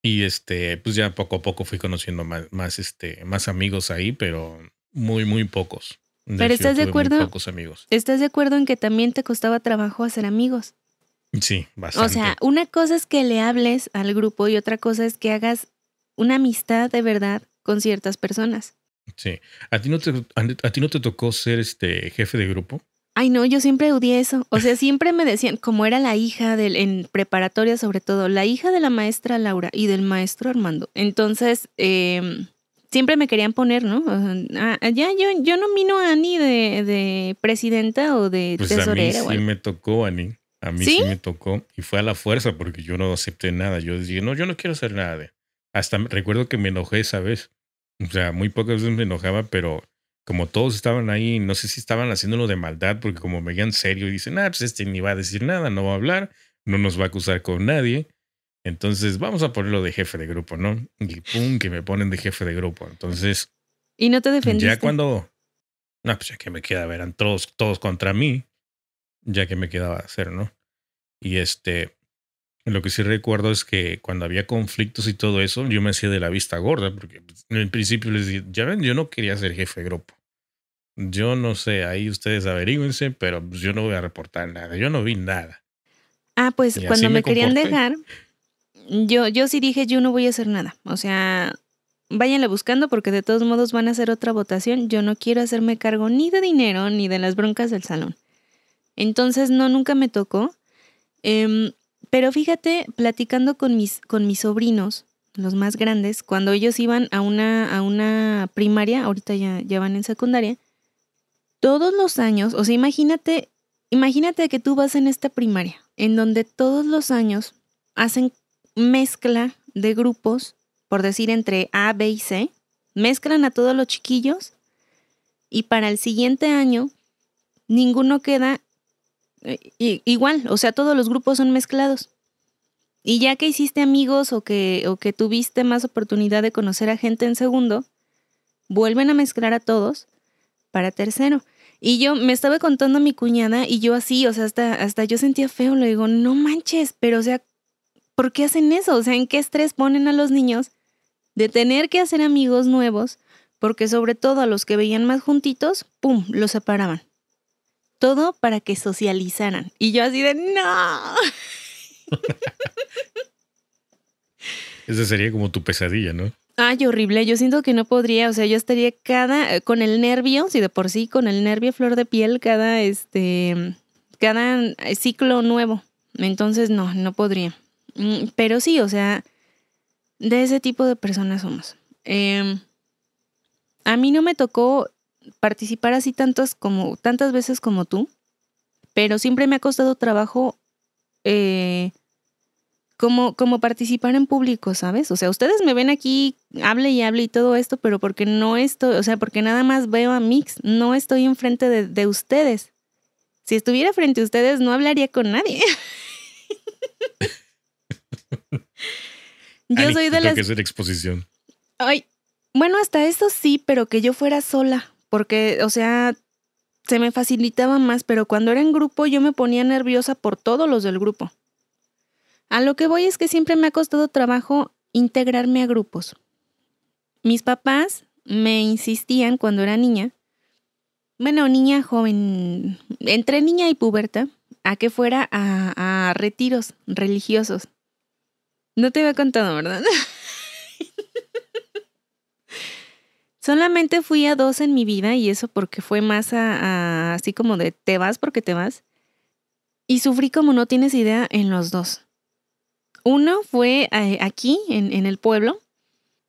Y este, pues ya poco a poco fui conociendo más, más, este, más amigos ahí, pero muy, muy pocos. pero estás de acuerdo. Pocos amigos. ¿Estás de acuerdo en que también te costaba trabajo hacer amigos? Sí, bastante. O sea, una cosa es que le hables al grupo y otra cosa es que hagas una amistad de verdad con ciertas personas. Sí. ¿A ti no te, a, ti no te tocó ser este jefe de grupo? Ay, no, yo siempre odié eso. O sea, siempre me decían, como era la hija del, en preparatoria sobre todo, la hija de la maestra Laura y del maestro Armando. Entonces, eh, siempre me querían poner, ¿no? Ah, ya yo, yo nomino a Ani de, de presidenta o de pues tesorera. A mí sí me tocó, Ani. A mí ¿Sí? me tocó. Y fue a la fuerza porque yo no acepté nada. Yo decía, no, yo no quiero hacer nada. De... Hasta recuerdo que me enojé esa vez. O sea, muy pocas veces me enojaba, pero como todos estaban ahí, no sé si estaban haciéndolo de maldad, porque como me veían serio y dicen, ah, pues este ni va a decir nada, no va a hablar, no nos va a acusar con nadie. Entonces vamos a ponerlo de jefe de grupo, ¿no? Y pum, que me ponen de jefe de grupo. Entonces. ¿Y no te defendiste? Ya cuando. No, pues ya que me queda, verán todos, todos contra mí. Ya que me quedaba hacer, ¿no? Y este. Lo que sí recuerdo es que cuando había conflictos y todo eso, yo me hacía de la vista gorda, porque pues, en principio les dije, ya ven, yo no quería ser jefe de grupo. Yo no sé, ahí ustedes averigüense, pero pues, yo no voy a reportar nada. Yo no vi nada. Ah, pues cuando me, me querían dejar, yo, yo sí dije, yo no voy a hacer nada. O sea, váyanle buscando porque de todos modos van a hacer otra votación. Yo no quiero hacerme cargo ni de dinero ni de las broncas del salón. Entonces, no, nunca me tocó. Eh, pero fíjate, platicando con mis, con mis sobrinos, los más grandes, cuando ellos iban a una, a una primaria, ahorita ya, ya van en secundaria, todos los años, o sea, imagínate, imagínate que tú vas en esta primaria, en donde todos los años hacen mezcla de grupos, por decir entre A, B y C, mezclan a todos los chiquillos y para el siguiente año ninguno queda eh, igual, o sea, todos los grupos son mezclados. Y ya que hiciste amigos o que, o que tuviste más oportunidad de conocer a gente en segundo, vuelven a mezclar a todos para tercero. Y yo me estaba contando a mi cuñada y yo así, o sea, hasta, hasta yo sentía feo, le digo, no manches, pero o sea, ¿por qué hacen eso? O sea, ¿en qué estrés ponen a los niños de tener que hacer amigos nuevos? Porque sobre todo a los que veían más juntitos, ¡pum!, los separaban. Todo para que socializaran. Y yo así de, no. Esa sería como tu pesadilla, ¿no? Ay, horrible. Yo siento que no podría. O sea, yo estaría cada eh, con el nervio, si de por sí, con el nervio flor de piel, cada este, cada eh, ciclo nuevo. Entonces, no, no podría. Mm, pero sí, o sea, de ese tipo de personas somos. Em, a mí no me tocó participar así tantas como tantas veces como tú, pero siempre me ha costado trabajo eh, como, como participar en público, ¿sabes? O sea, ustedes me ven aquí, hable y hable y todo esto, pero porque no estoy, o sea, porque nada más veo a Mix, no estoy enfrente de, de ustedes. Si estuviera frente a ustedes, no hablaría con nadie. yo soy de las... que hacer exposición. Ay, bueno, hasta eso sí, pero que yo fuera sola, porque, o sea, se me facilitaba más, pero cuando era en grupo yo me ponía nerviosa por todos los del grupo. A lo que voy es que siempre me ha costado trabajo integrarme a grupos. Mis papás me insistían cuando era niña, bueno, niña joven, entre niña y puberta, a que fuera a, retiros religiosos. No te había contado, ¿verdad? Solamente fui a dos en mi vida y eso porque fue más así como de te vas porque te vas. Y sufrí como no tienes idea en los dos. Uno fue eh, aquí, en, el pueblo,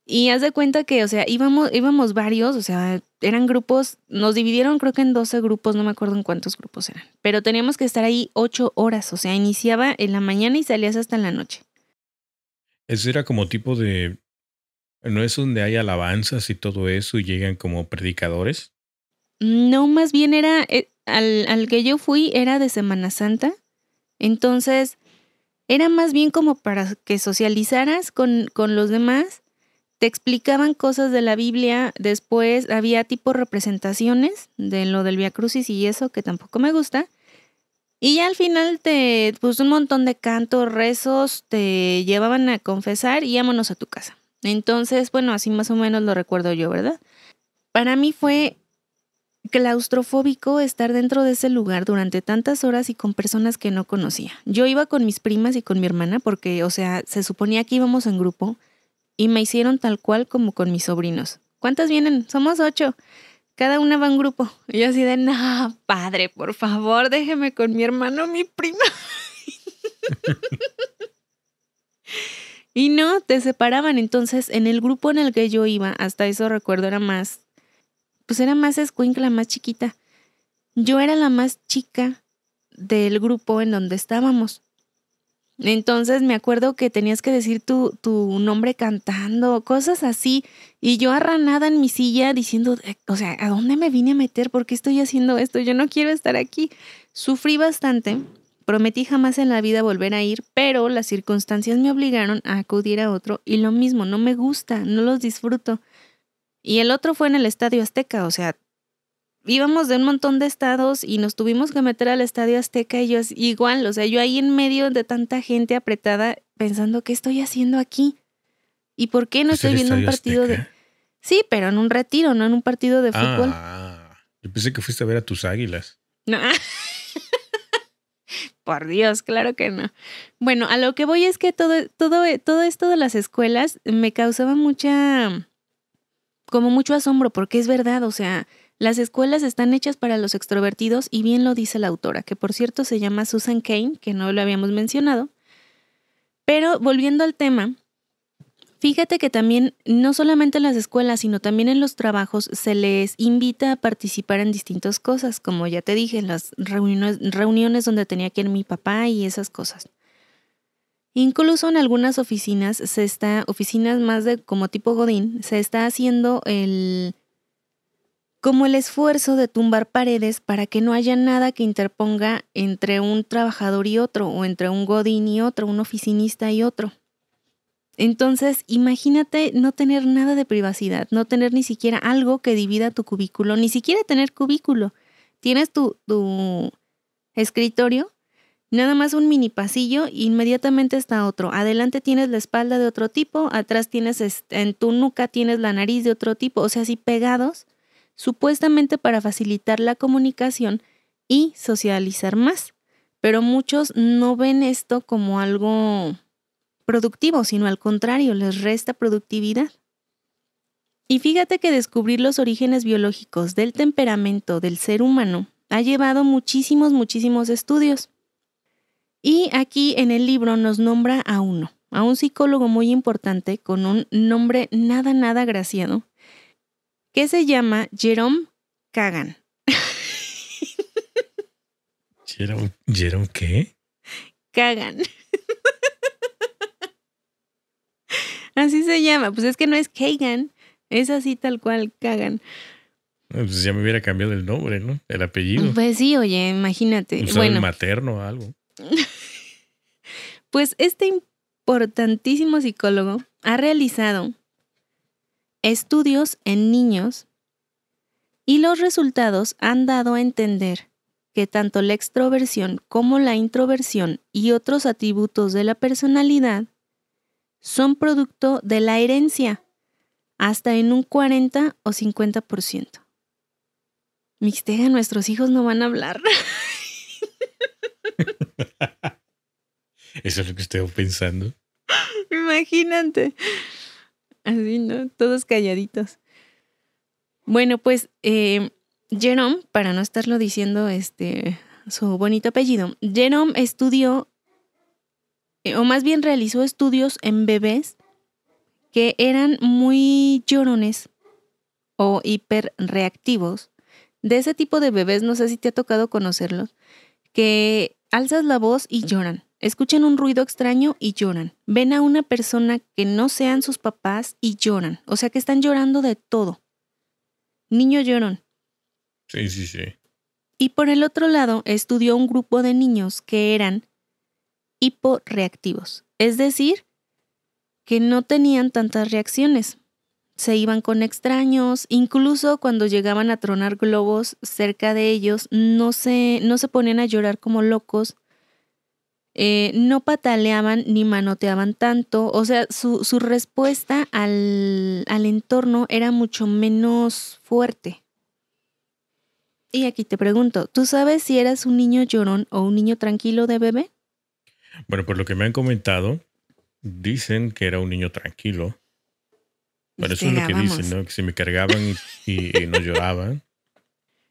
y haz de cuenta que, o sea, íbamos, íbamos varios, o sea, eran grupos, nos dividieron creo que en 12 grupos, no me acuerdo en cuántos grupos eran, pero teníamos que estar ahí ocho horas, o sea, iniciaba en la mañana y salías hasta en la noche. Eso era como tipo de... ¿No es donde hay alabanzas y todo eso y llegan como predicadores? No, más bien era, eh, al, al que yo fui era de Semana Santa, entonces era más bien como para que socializaras con, con los demás, te explicaban cosas de la Biblia, después había tipo representaciones de lo del Via Crucis y eso que tampoco me gusta. Y ya al final te puso un montón de cantos, rezos, te llevaban a confesar y vámonos a tu casa. Entonces, bueno, así más o menos lo recuerdo yo, ¿verdad? Para mí fue claustrofóbico estar dentro de ese lugar durante tantas horas y con personas que no conocía. Yo iba con mis primas y con mi hermana porque, o sea, se suponía que íbamos en grupo y me hicieron tal cual como con mis sobrinos. ¿Cuántas vienen? Somos ocho. Cada una va en grupo. Y yo así de, no, padre, por favor, déjeme con mi hermano, mi prima. y no, te separaban. Entonces, en el grupo en el que yo iba, hasta eso recuerdo, era más pues era más escuincla, más chiquita. Yo era la más chica del grupo en donde estábamos. Entonces me acuerdo que tenías que decir tu, tu nombre cantando, cosas así. Y yo arranada en mi silla diciendo, eh, o sea, ¿a dónde me vine a meter? ¿Por qué estoy haciendo esto? Yo no quiero estar aquí. Sufrí bastante. Prometí jamás en la vida volver a ir, pero las circunstancias me obligaron a acudir a otro y lo mismo, no me gusta, no los disfruto. Y el otro fue en el Estadio Azteca, o sea, íbamos de un montón de estados y nos tuvimos que meter al Estadio Azteca y yo igual, o sea, yo ahí en medio de tanta gente apretada pensando, ¿qué estoy haciendo aquí? ¿Y por qué no estoy viendo un partido de... Sí, pero en un retiro, no en un partido de fútbol. Ah, yo pensé que fuiste a ver a tus águilas. No. Por Dios, claro que no. Bueno, a lo que voy es que todo, todo, todo esto de las escuelas me causaba mucha como mucho asombro, porque es verdad, o sea, las escuelas están hechas para los extrovertidos y bien lo dice la autora, que por cierto se llama Susan Kane, que no lo habíamos mencionado. Pero volviendo al tema, fíjate que también no solamente en las escuelas, sino también en los trabajos se les invita a participar en distintas cosas, como ya te dije, en las reuniones, reuniones donde tenía que ir mi papá y esas cosas. Incluso en algunas oficinas se está, oficinas más de como tipo Godín, se está haciendo el como el esfuerzo de tumbar paredes para que no haya nada que interponga entre un trabajador y otro, o entre un Godín y otro, un oficinista y otro. Entonces, imagínate no tener nada de privacidad, no tener ni siquiera algo que divida tu cubículo, ni siquiera tener cubículo, Tienes tu, tu escritorio, nada más un mini pasillo, inmediatamente está otro. Adelante tienes la espalda de otro tipo, atrás tienes, en tu nuca tienes la nariz de otro tipo, o sea, así pegados, supuestamente para facilitar la comunicación y socializar más. Pero muchos no ven esto como algo productivo, sino al contrario, les resta productividad. Y fíjate que descubrir los orígenes biológicos del temperamento del ser humano ha llevado muchísimos, muchísimos estudios. Y aquí en el libro nos nombra a uno, a un psicólogo muy importante con un nombre nada, nada graciado, que se llama Jerome Kagan. ¿Jerome, Jerome qué? Kagan. Así se llama, pues es que no es Kagan, es así tal cual, Kagan. Pues ya me hubiera cambiado el nombre, ¿no? El apellido. Pues sí, oye, imagínate. bueno, el materno o algo. pues este importantísimo psicólogo ha realizado estudios en niños y los resultados han dado a entender que tanto la extroversión como la introversión y otros atributos de la personalidad son producto de la herencia, hasta en un 40 o 50%. Mixtega, nuestros hijos no van a hablar. Eso es lo que estoy pensando. Imagínate. Así, ¿no? Todos calladitos. Bueno, pues eh, Jerome, para no estarlo diciendo este su bonito apellido, Jerome estudió o más bien realizó estudios en bebés que eran muy llorones o hiperreactivos. De ese tipo de bebés, no sé si te ha tocado conocerlos, que alzas la voz y lloran, escuchan un ruido extraño y lloran, ven a una persona que no sean sus papás y lloran, o sea que están llorando de todo. Niño llorón. Sí, sí, sí. Y por el otro lado, estudió un grupo de niños que eran hiporeactivos, es decir, que no tenían tantas reacciones. Se iban con extraños, incluso cuando llegaban a tronar globos cerca de ellos, no se, no se ponían a llorar como locos, eh, no pataleaban ni manoteaban tanto, o sea, su, su respuesta al, al entorno era mucho menos fuerte. Y aquí te pregunto, ¿tú sabes si eras un niño llorón o un niño tranquilo de bebé? Bueno, por lo que me han comentado, dicen que era un niño tranquilo. Bueno, eso es lo que dicen, ¿no? Que se me cargaban y, no lloraban.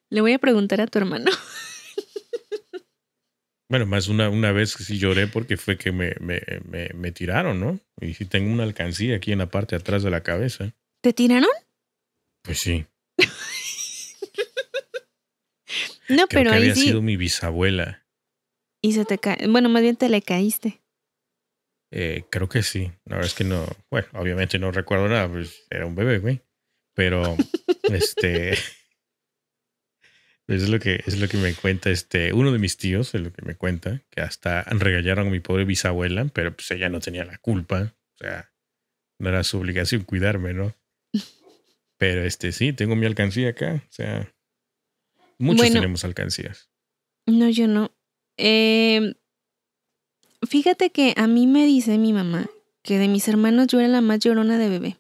Le voy a preguntar a tu hermano. Bueno, más una, una vez que sí lloré porque fue que me, me, me, tiraron, ¿no? Y sí tengo una alcancía aquí en la parte de atrás de la cabeza. ¿Te tiraron? Pues sí. no, pero que ahí había sido mi bisabuela. Y se te cae. Bueno, más bien te le caíste. Eh, creo que sí. La verdad es que no. Bueno, obviamente no recuerdo nada, pues era un bebé, güey. Pero, este. Es lo que, es lo que me cuenta este, uno de mis tíos, es lo que me cuenta, que hasta regañaron a mi pobre bisabuela, pero pues ella no tenía la culpa. O sea, no era su obligación cuidarme, ¿no? Pero este sí, tengo mi alcancía acá. O sea, muchos tenemos alcancías. No, yo no. Eh, fíjate que a mí me dice mi mamá que de mis hermanos yo era la más llorona de bebé.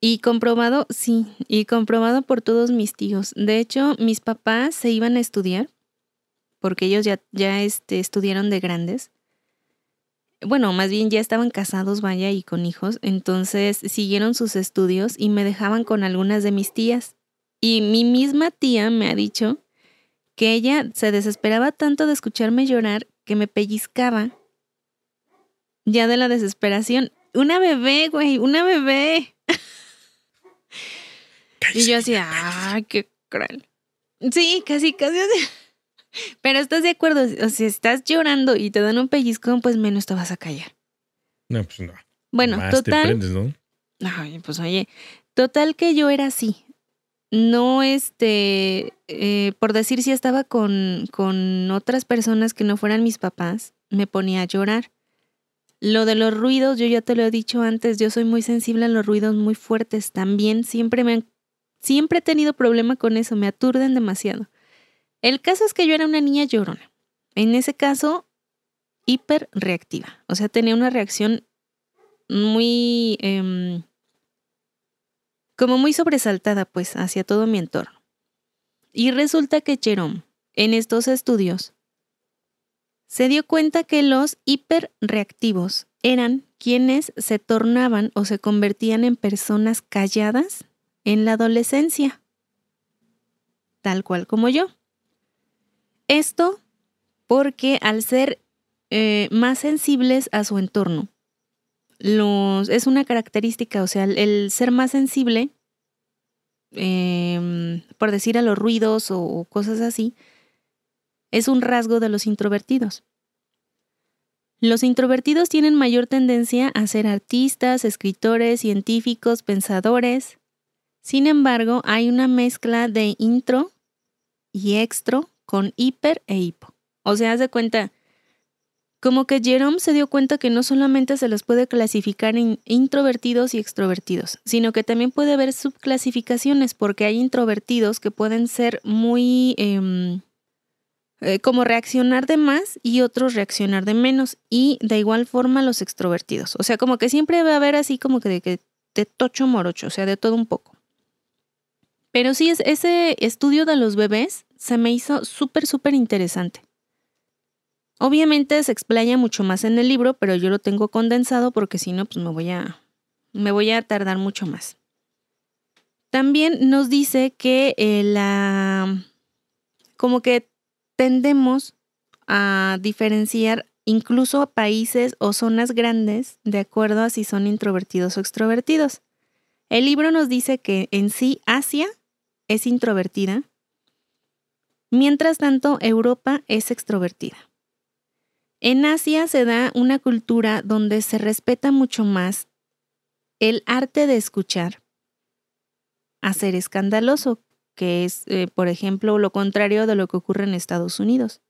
Y comprobado, sí, y comprobado por todos mis tíos. De hecho, mis papás se iban a estudiar, porque ellos ya, ya este, estudiaron de grandes. Bueno, más bien ya estaban casados, vaya, y con hijos. Entonces siguieron sus estudios y me dejaban con algunas de mis tías. Y mi misma tía me ha dicho que ella se desesperaba tanto de escucharme llorar que me pellizcaba ya de la desesperación. Una bebé, güey, una bebé. y yo así, ay, qué cruel. Sí, casi, casi así. Pero estás de acuerdo, o si estás llorando y te dan un pellizcón, pues menos te vas a callar. No, pues no. Bueno, total. ¿no? Ay, pues oye, total que yo era así no, este, eh, por decir si estaba con, con otras personas que no fueran mis papás, me ponía a llorar. Lo de los ruidos, yo ya te lo he dicho antes, yo soy muy sensible a los ruidos muy fuertes. También siempre me siempre he tenido problema con eso, me aturden demasiado. El caso es que yo era una niña llorona. En ese caso, hiperreactiva. O sea, tenía una reacción muy... Em, como muy sobresaltada, pues, hacia todo mi entorno. Y resulta que Jerome, en estos estudios, se dio cuenta que los hiperreactivos eran quienes se tornaban o se convertían en personas calladas en la adolescencia, tal cual como yo. Esto porque al ser eh, más sensibles a su entorno, es una característica, o sea, el, ser más sensible, em, por decir a los ruidos o cosas así, es un rasgo de los introvertidos. Los introvertidos tienen mayor tendencia a ser artistas, escritores, científicos, pensadores. Sin embargo, hay una mezcla de intro y extro con hiper e hipo. O sea, haz de cuenta, como que Jerome se dio cuenta que no solamente se los puede clasificar en introvertidos y extrovertidos, sino que también puede haber subclasificaciones porque hay introvertidos que pueden ser muy em, eh, como reaccionar de más y otros reaccionar de menos. Y de igual forma los extrovertidos. O sea, como que siempre va a haber así como que de, que de tocho morocho, o sea, de todo un poco. Pero sí, ese estudio de los bebés se me hizo súper, súper interesante. Obviamente se explaya mucho más en el libro, pero yo lo tengo condensado porque si no, pues me voy a, me voy a tardar mucho más. También nos dice que eh, la, como que tendemos a diferenciar incluso países o zonas grandes de acuerdo a si son introvertidos o extrovertidos. El libro nos dice que en sí Asia es introvertida, mientras tanto Europa es extrovertida. En Asia se da una cultura donde se respeta mucho más el arte de escuchar a ser escandaloso, que es, eh, por ejemplo, lo contrario de lo que ocurre en Estados Unidos.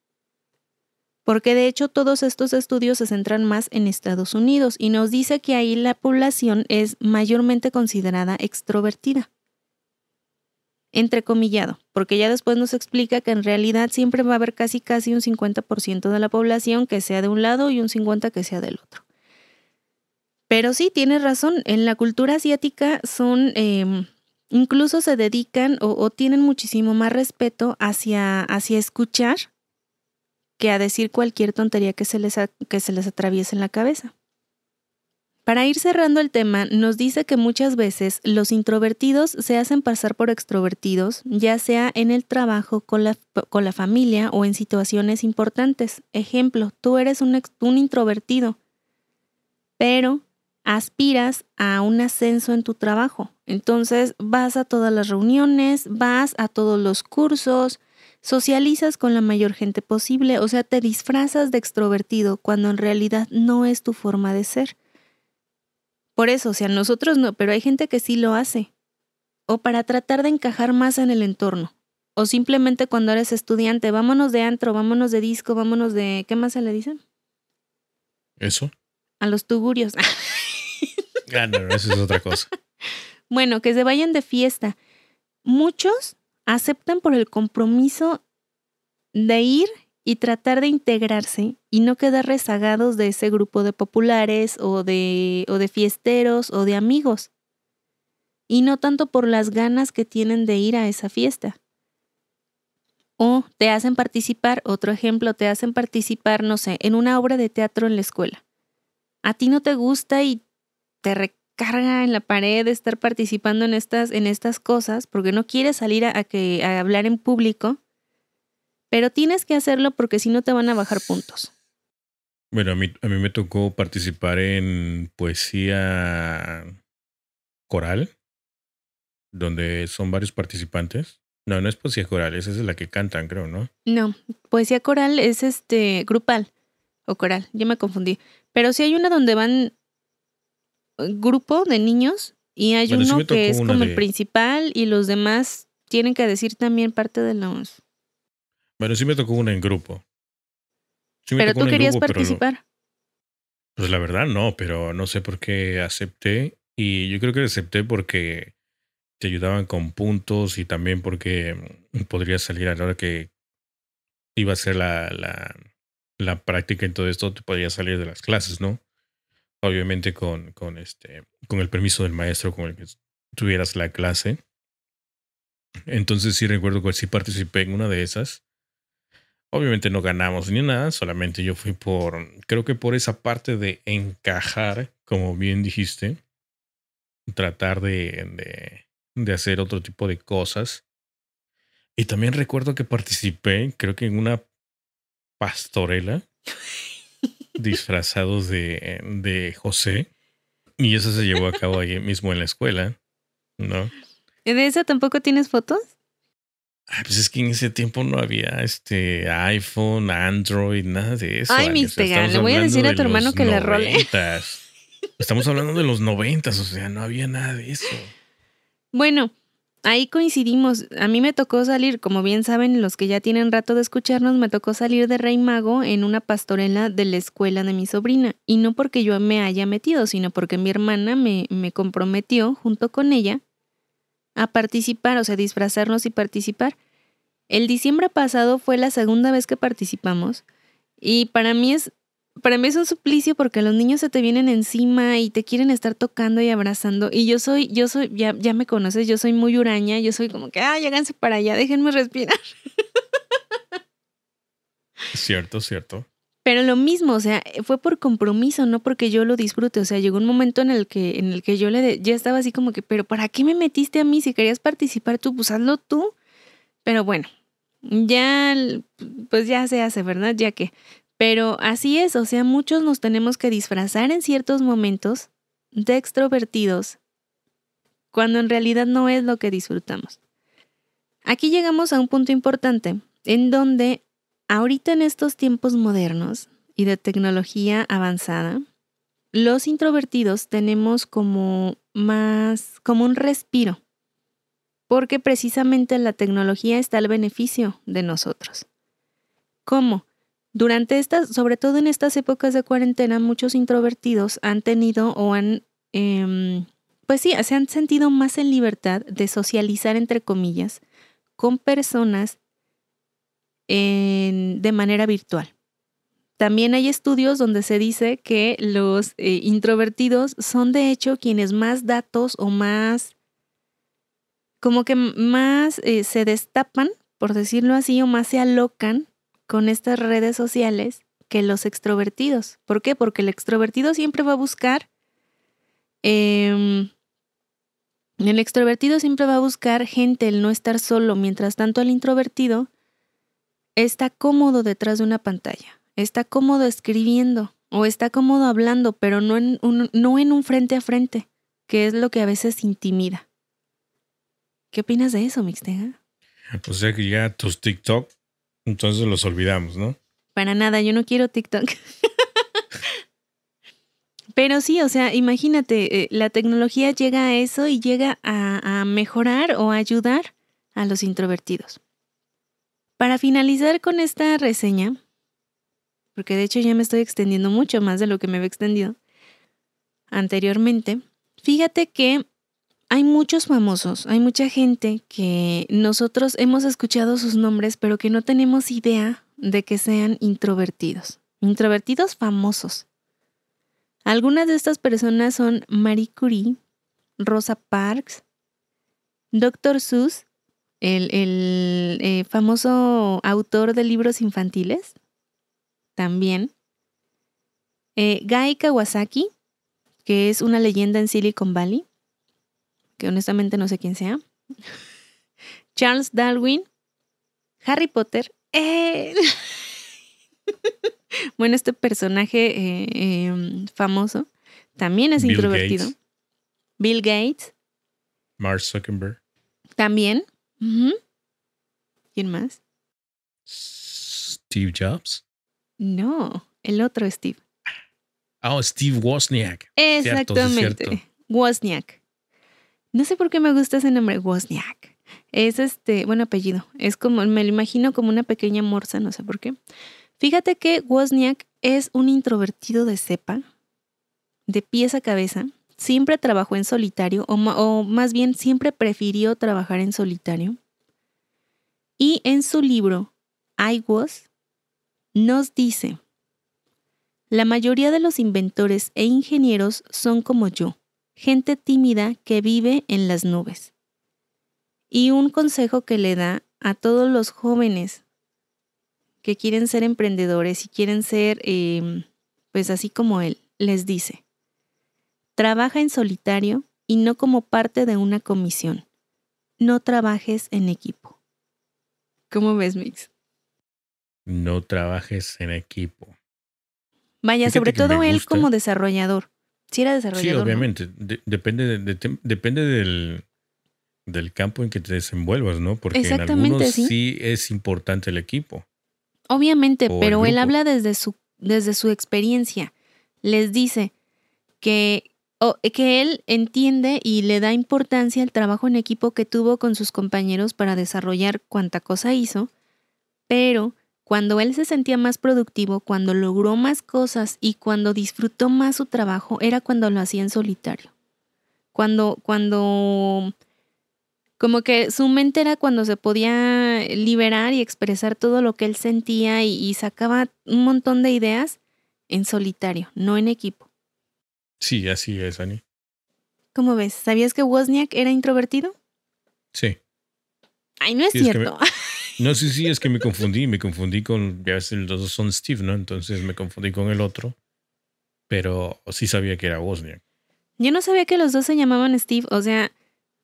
Porque de hecho todos estos estudios se centran más en Estados Unidos y nos dice que ahí la población es mayormente considerada extrovertida. Entrecomillado, porque ya después nos explica que en realidad siempre va a haber casi casi un 50% de la población que sea de un lado y un 50% que sea del otro. Pero sí, tiene razón, en la cultura asiática son em, incluso se dedican o, tienen muchísimo más respeto hacia, hacia escuchar que a decir cualquier tontería que se, les que se les atraviese en la cabeza. Para ir cerrando el tema, nos dice que muchas veces los introvertidos se hacen pasar por extrovertidos, ya sea en el trabajo, con la, con la familia o en situaciones importantes. Ejemplo, tú eres un, un introvertido, pero aspiras a un ascenso en tu trabajo. Entonces vas a todas las reuniones, vas a todos los cursos, socializas con la mayor gente posible, o sea, te disfrazas de extrovertido cuando en realidad no es tu forma de ser. Por eso, o sea, nosotros no, pero hay gente que sí lo hace. O para tratar de encajar más en el entorno. O simplemente cuando eres estudiante, vámonos de antro, vámonos de disco, vámonos de... ¿Qué más se le dice? ¿Eso? A los tugurios. Ah, no, eso es otra cosa. bueno, que se vayan de fiesta. Muchos aceptan por el compromiso de ir y tratar de integrarse y no quedar rezagados de ese grupo de populares o de, o de fiesteros o de amigos. Y no tanto por las ganas que tienen de ir a esa fiesta. O te hacen participar, otro ejemplo, te hacen participar, no sé, en una obra de teatro en la escuela. A ti no te gusta y te recarga en la pared estar participando en estas, en estas cosas porque no quieres salir a, que, a hablar en público, pero tienes que hacerlo porque si no te van a bajar puntos. Bueno, a mí, a mí me tocó participar en poesía coral, donde son varios participantes. No, no es poesía coral, esa es la que cantan, creo, ¿no? No, poesía coral es este grupal o coral, yo me confundí. Pero sí hay una donde van grupo de niños y hay uno que es como el principal y los demás tienen que decir también parte de los... Bueno, sí me tocó una en grupo. pero tú querías participar. pues la verdad no, pero no sé por qué acepté y yo creo que acepté porque te ayudaban con puntos y también porque podrías salir a la hora que iba a ser la, la, la práctica en todo esto, te podías salir de las clases, ¿no? Obviamente con, con, este, con el permiso del maestro con el que tuvieras la clase. Entonces sí recuerdo que sí participé en una de esas. Obviamente no ganamos ni nada, solamente yo fui por, creo que por esa parte de encajar, como bien dijiste, tratar de, de, de hacer otro tipo de cosas. Y también recuerdo que participé, creo que en una pastorela, disfrazados de, de José. Y eso se llevó a cabo ahí mismo en la escuela, ¿no? ¿De eso tampoco tienes fotos? Ay, pues es que en ese tiempo no había este iPhone, Android, nada de eso. Ay, mis pegas, le voy a decir a tu hermano que le role. Estamos hablando de los noventas, o sea, no había nada de eso. Bueno, ahí coincidimos. A mí me tocó salir, como bien saben los que ya tienen rato de escucharnos, me tocó salir de Rey Mago en una pastorela de la escuela de mi sobrina. Y no porque yo me haya metido, sino porque mi hermana me, me comprometió junto con ella a participar, o sea, disfrazarnos y participar. El diciembre pasado fue la segunda vez que participamos y para mí es para mí es un suplicio porque los niños se te vienen encima y te quieren estar tocando y abrazando y yo soy yo soy ya ya me conoces, yo soy muy huraña, yo soy como que, ah, lléganse para allá, déjenme respirar." Cierto, cierto. Pero lo mismo, o sea, fue por compromiso, no porque yo lo disfrute. O sea, llegó un momento en el que, en el que yo le ya estaba así como que, pero ¿para qué me metiste a mí? Si querías participar tú, pues hazlo tú. Pero bueno, ya, pues ya se hace, ¿verdad? Ya que. Pero así es, o sea, muchos nos tenemos que disfrazar en ciertos momentos de extrovertidos, cuando en realidad no es lo que disfrutamos. Aquí llegamos a un punto importante, en donde Ahorita en estos tiempos modernos y de tecnología avanzada, los introvertidos tenemos como más, como un respiro, porque precisamente la tecnología está al beneficio de nosotros. ¿Cómo? Durante estas, sobre todo en estas épocas de cuarentena, muchos introvertidos han tenido o han, em, pues sí, se han sentido más en libertad de socializar, entre comillas, con personas de manera virtual. También hay estudios donde se dice que los eh, introvertidos son de hecho quienes más datos o más, como que más eh, se destapan, por decirlo así, o más se alocan con estas redes sociales que los extrovertidos. ¿Por qué? Porque el extrovertido siempre va a buscar, em, el extrovertido siempre va a buscar gente, el no estar solo, mientras tanto el introvertido está cómodo detrás de una pantalla, está cómodo escribiendo o está cómodo hablando, pero no en un, no en un frente a frente, que es lo que a veces intimida. ¿Qué opinas de eso, Mixtega? O sea que ya tus TikTok, entonces los olvidamos, ¿no? Para nada, yo no quiero TikTok. Pero sí, o sea, imagínate, eh, la tecnología llega a eso y llega a, a mejorar o a ayudar a los introvertidos. Para finalizar con esta reseña, porque de hecho ya me estoy extendiendo mucho más de lo que me había extendido anteriormente, fíjate que hay muchos famosos, hay mucha gente que nosotros hemos escuchado sus nombres, pero que no tenemos idea de que sean introvertidos. Introvertidos famosos. Algunas de estas personas son Marie Curie, Rosa Parks, Dr. Seuss el, eh, famoso autor de libros infantiles, también. Eh, Guy Kawasaki, que es una leyenda en Silicon Valley, que honestamente no sé quién sea. Charles Darwin, Harry Potter. Eh, bueno, este personaje em, famoso también es introvertido. Bill Gates. Mark Zuckerberg. También. ¿Quién más? Steve Jobs. No, el otro Steve. Oh, Steve Wozniak. Exactamente. Wozniak. No sé por qué me gusta ese nombre, Wozniak. Es este, bueno, apellido. Es como, me lo imagino como una pequeña morsa, no sé por qué. Fíjate que Wozniak es un introvertido de cepa, de pies a cabeza, siempre trabajó en solitario, o, más bien siempre prefirió trabajar en solitario. Y en su libro iWAS nos dice, la mayoría de los inventores e ingenieros son como yo, gente tímida que vive en las nubes. Y un consejo que le da a todos los jóvenes que quieren ser emprendedores y quieren ser, em, pues así como él, les dice, trabaja en solitario y no como parte de una comisión. No trabajes en equipo. ¿Cómo ves, Mix? No trabajes en equipo. Vaya, sobre todo él como desarrollador. Si era desarrollador. Sí, obviamente. depende, depende del, del campo en que te desenvuelvas, ¿no? Porque en algunos ¿sí? es importante el equipo. Obviamente, pero él habla desde su, desde su experiencia. Les dice que, que él entiende y le da importancia al trabajo en equipo que tuvo con sus compañeros para desarrollar cuanta cosa hizo, pero cuando él se sentía más productivo, cuando logró más cosas y cuando disfrutó más su trabajo, era cuando lo hacía en solitario. Cuando, cuando como que su mente era cuando se podía liberar y expresar todo lo que él sentía y, sacaba un montón de ideas en solitario, no en equipo. Sí, así es, Ani. ¿Cómo ves? ¿Sabías que Wozniak era introvertido? Sí. Ay, no es cierto. no, sí, sí, es que me confundí, me confundí con, ya ves, los dos son Steve, ¿no? Entonces me confundí con el otro, pero sí sabía que era Wozniak. Yo no sabía que los dos se llamaban Steve, o sea,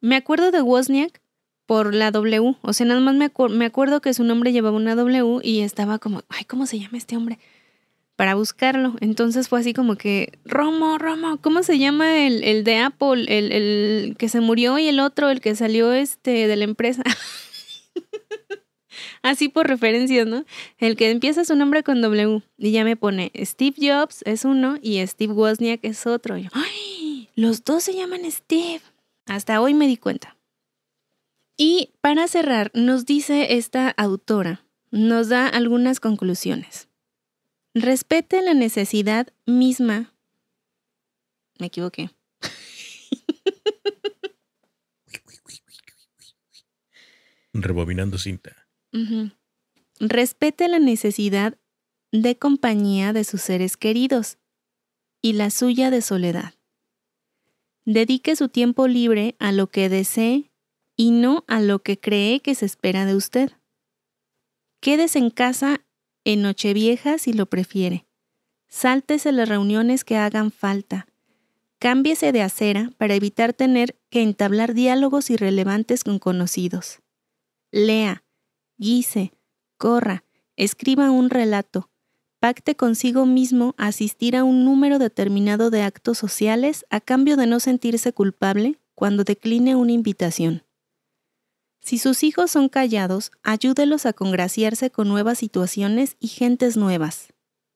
me acuerdo de Wozniak por la W. O sea, nada más me, me acuerdo que su nombre llevaba una W y estaba como, ay, ¿cómo se llama este hombre? Para buscarlo. Entonces fue así como que, Romo, Romo, ¿cómo se llama el, el de Apple? El, el, que se murió y el otro, el que salió este de la empresa. así por referencias, ¿no? El que empieza su nombre con W y ya me pone Steve Jobs es uno y Steve Wozniak es otro. yo, ¡ay! Los dos se llaman Steve. Hasta hoy me di cuenta. Y para cerrar, nos dice esta autora, nos da algunas conclusiones. Respete la necesidad misma. Me equivoqué. Rebobinando cinta. Respete la necesidad de compañía de sus seres queridos y la suya de soledad. Dedique su tiempo libre a lo que desee y no a lo que cree que se espera de usted. Quédese en casa en Nochevieja si lo prefiere. Sáltese las reuniones que hagan falta. Cámbiese de acera para evitar tener que entablar diálogos irrelevantes con conocidos. Lea, guise, corra, escriba un relato, pacte consigo mismo asistir a un número determinado de actos sociales a cambio de no sentirse culpable cuando decline una invitación. Si sus hijos son callados, ayúdelos a congraciarse con nuevas situaciones y gentes nuevas.